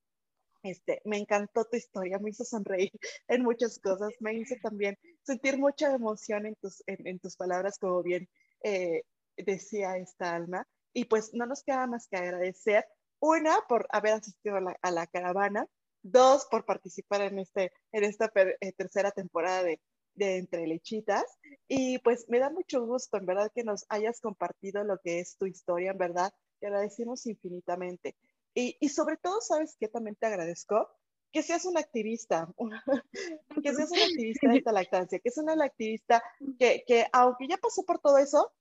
Este, me encantó tu historia, me hizo sonreír *laughs* en muchas cosas, me hizo también sentir mucha emoción en tus, en, en tus palabras, como bien eh, decía esta alma. Y pues no nos queda más que agradecer, una, por haber asistido a la, caravana, dos, por participar en, este, en esta eh, tercera temporada de, de Entre Lechitas. Y pues me da mucho gusto, en verdad, que nos hayas compartido lo que es tu historia, en verdad. Te agradecemos infinitamente. Y, y sobre todo, ¿sabes qué? También te agradezco que seas una activista, *laughs* que seas una activista de esta lactancia, que es una activista que, que aunque ya pasó por todo eso,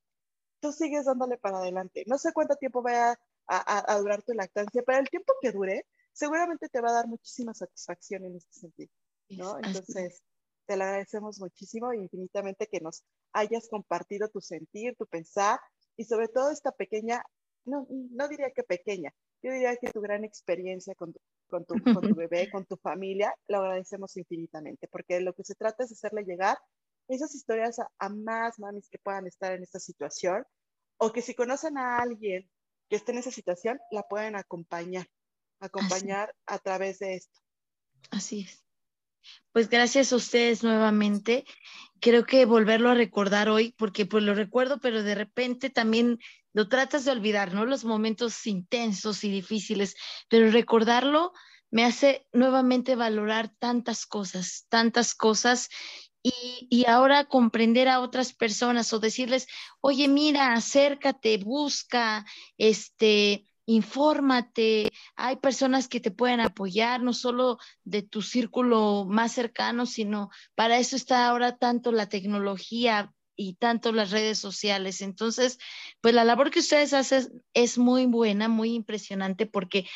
tú sigues dándole para adelante. No sé cuánto tiempo vaya a, a, durar tu lactancia, pero el tiempo que dure, seguramente te va a dar muchísima satisfacción en este sentido, ¿no? Entonces, te lo agradecemos muchísimo e infinitamente que nos hayas compartido tu sentir, tu pensar y sobre todo esta pequeña, no, no diría que pequeña, yo diría que tu gran experiencia con tu, con tu, con tu bebé, *laughs* con tu familia, lo agradecemos infinitamente, porque lo que se trata es hacerle llegar esas historias a, más mamis que puedan estar en esta situación o que si conocen a alguien que esté en esa situación, la pueden acompañar, acompañar a través de esto. Así es. Pues gracias a ustedes nuevamente. Creo que volverlo a recordar hoy, porque pues lo recuerdo, pero de repente también lo tratas de olvidar, ¿no? Los momentos intensos y difíciles, pero recordarlo me hace nuevamente valorar tantas cosas, tantas cosas y, ahora comprender a otras personas o decirles, oye, mira, acércate, busca, este, infórmate, hay personas que te pueden apoyar, no solo de tu círculo más cercano, sino para eso está ahora tanto la tecnología y tanto las redes sociales. Entonces, pues la labor que ustedes hacen es muy buena, muy impresionante, porque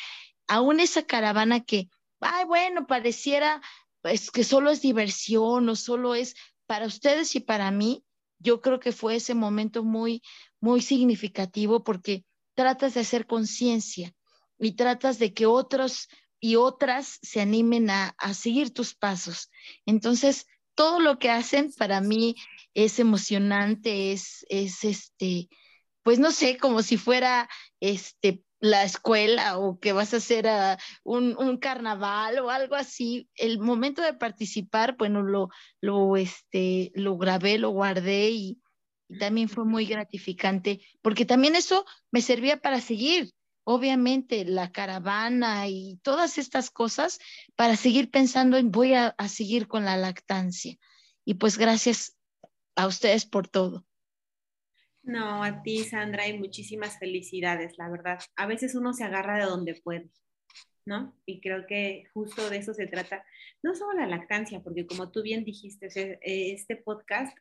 aún esa caravana que, ay, bueno, pareciera es que solo es diversión o solo es para ustedes y para mí, yo creo que fue ese momento muy, muy significativo porque tratas de hacer conciencia y tratas de que otros y otras se animen a, a, seguir tus pasos. Entonces, todo lo que hacen para mí es emocionante, es, es este, pues no sé, como si fuera este la escuela o que vas a hacer ah, un, un, carnaval o algo así, el momento de participar, bueno, lo, lo, este, lo grabé, lo guardé y, y también fue muy gratificante, porque también eso me servía para seguir, obviamente, la caravana y todas estas cosas, para seguir pensando en voy a, a seguir con la lactancia. Y pues gracias a ustedes por todo. No, a ti, Sandra, y muchísimas felicidades, la verdad. A veces uno se agarra de donde puede, ¿no? Y creo que justo de eso se trata, no solo la lactancia, porque como tú bien dijiste, este podcast,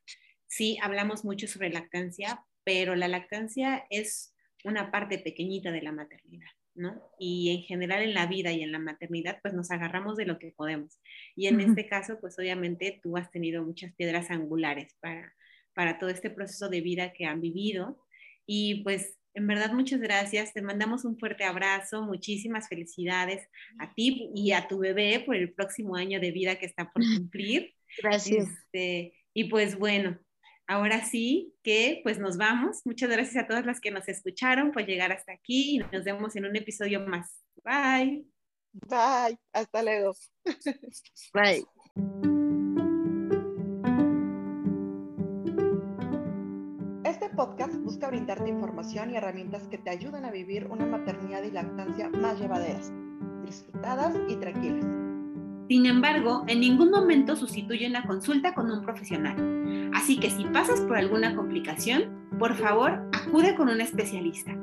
sí, hablamos mucho sobre lactancia, pero la lactancia es una parte pequeñita de la maternidad, ¿no? Y en general en la vida y en la maternidad, pues nos agarramos de lo que podemos. Y en este caso, pues obviamente tú has tenido muchas piedras angulares para para todo este proceso de vida que han vivido. Y pues en verdad muchas gracias, te mandamos un fuerte abrazo, muchísimas felicidades a ti y a tu bebé por el próximo año de vida que está por *laughs* cumplir. Gracias. Este, y pues bueno, ahora sí que pues nos vamos. Muchas gracias a todas las que nos escucharon por llegar hasta aquí y nos vemos en un episodio más. Bye. Bye. Hasta luego. Bye. podcast busca brindarte información y herramientas que te ayuden a vivir una maternidad y lactancia más llevaderas, disfrutadas y tranquilas. Sin embargo, en ningún momento sustituye una consulta con un profesional. Así que si pasas por alguna complicación, por favor, acude con un especialista.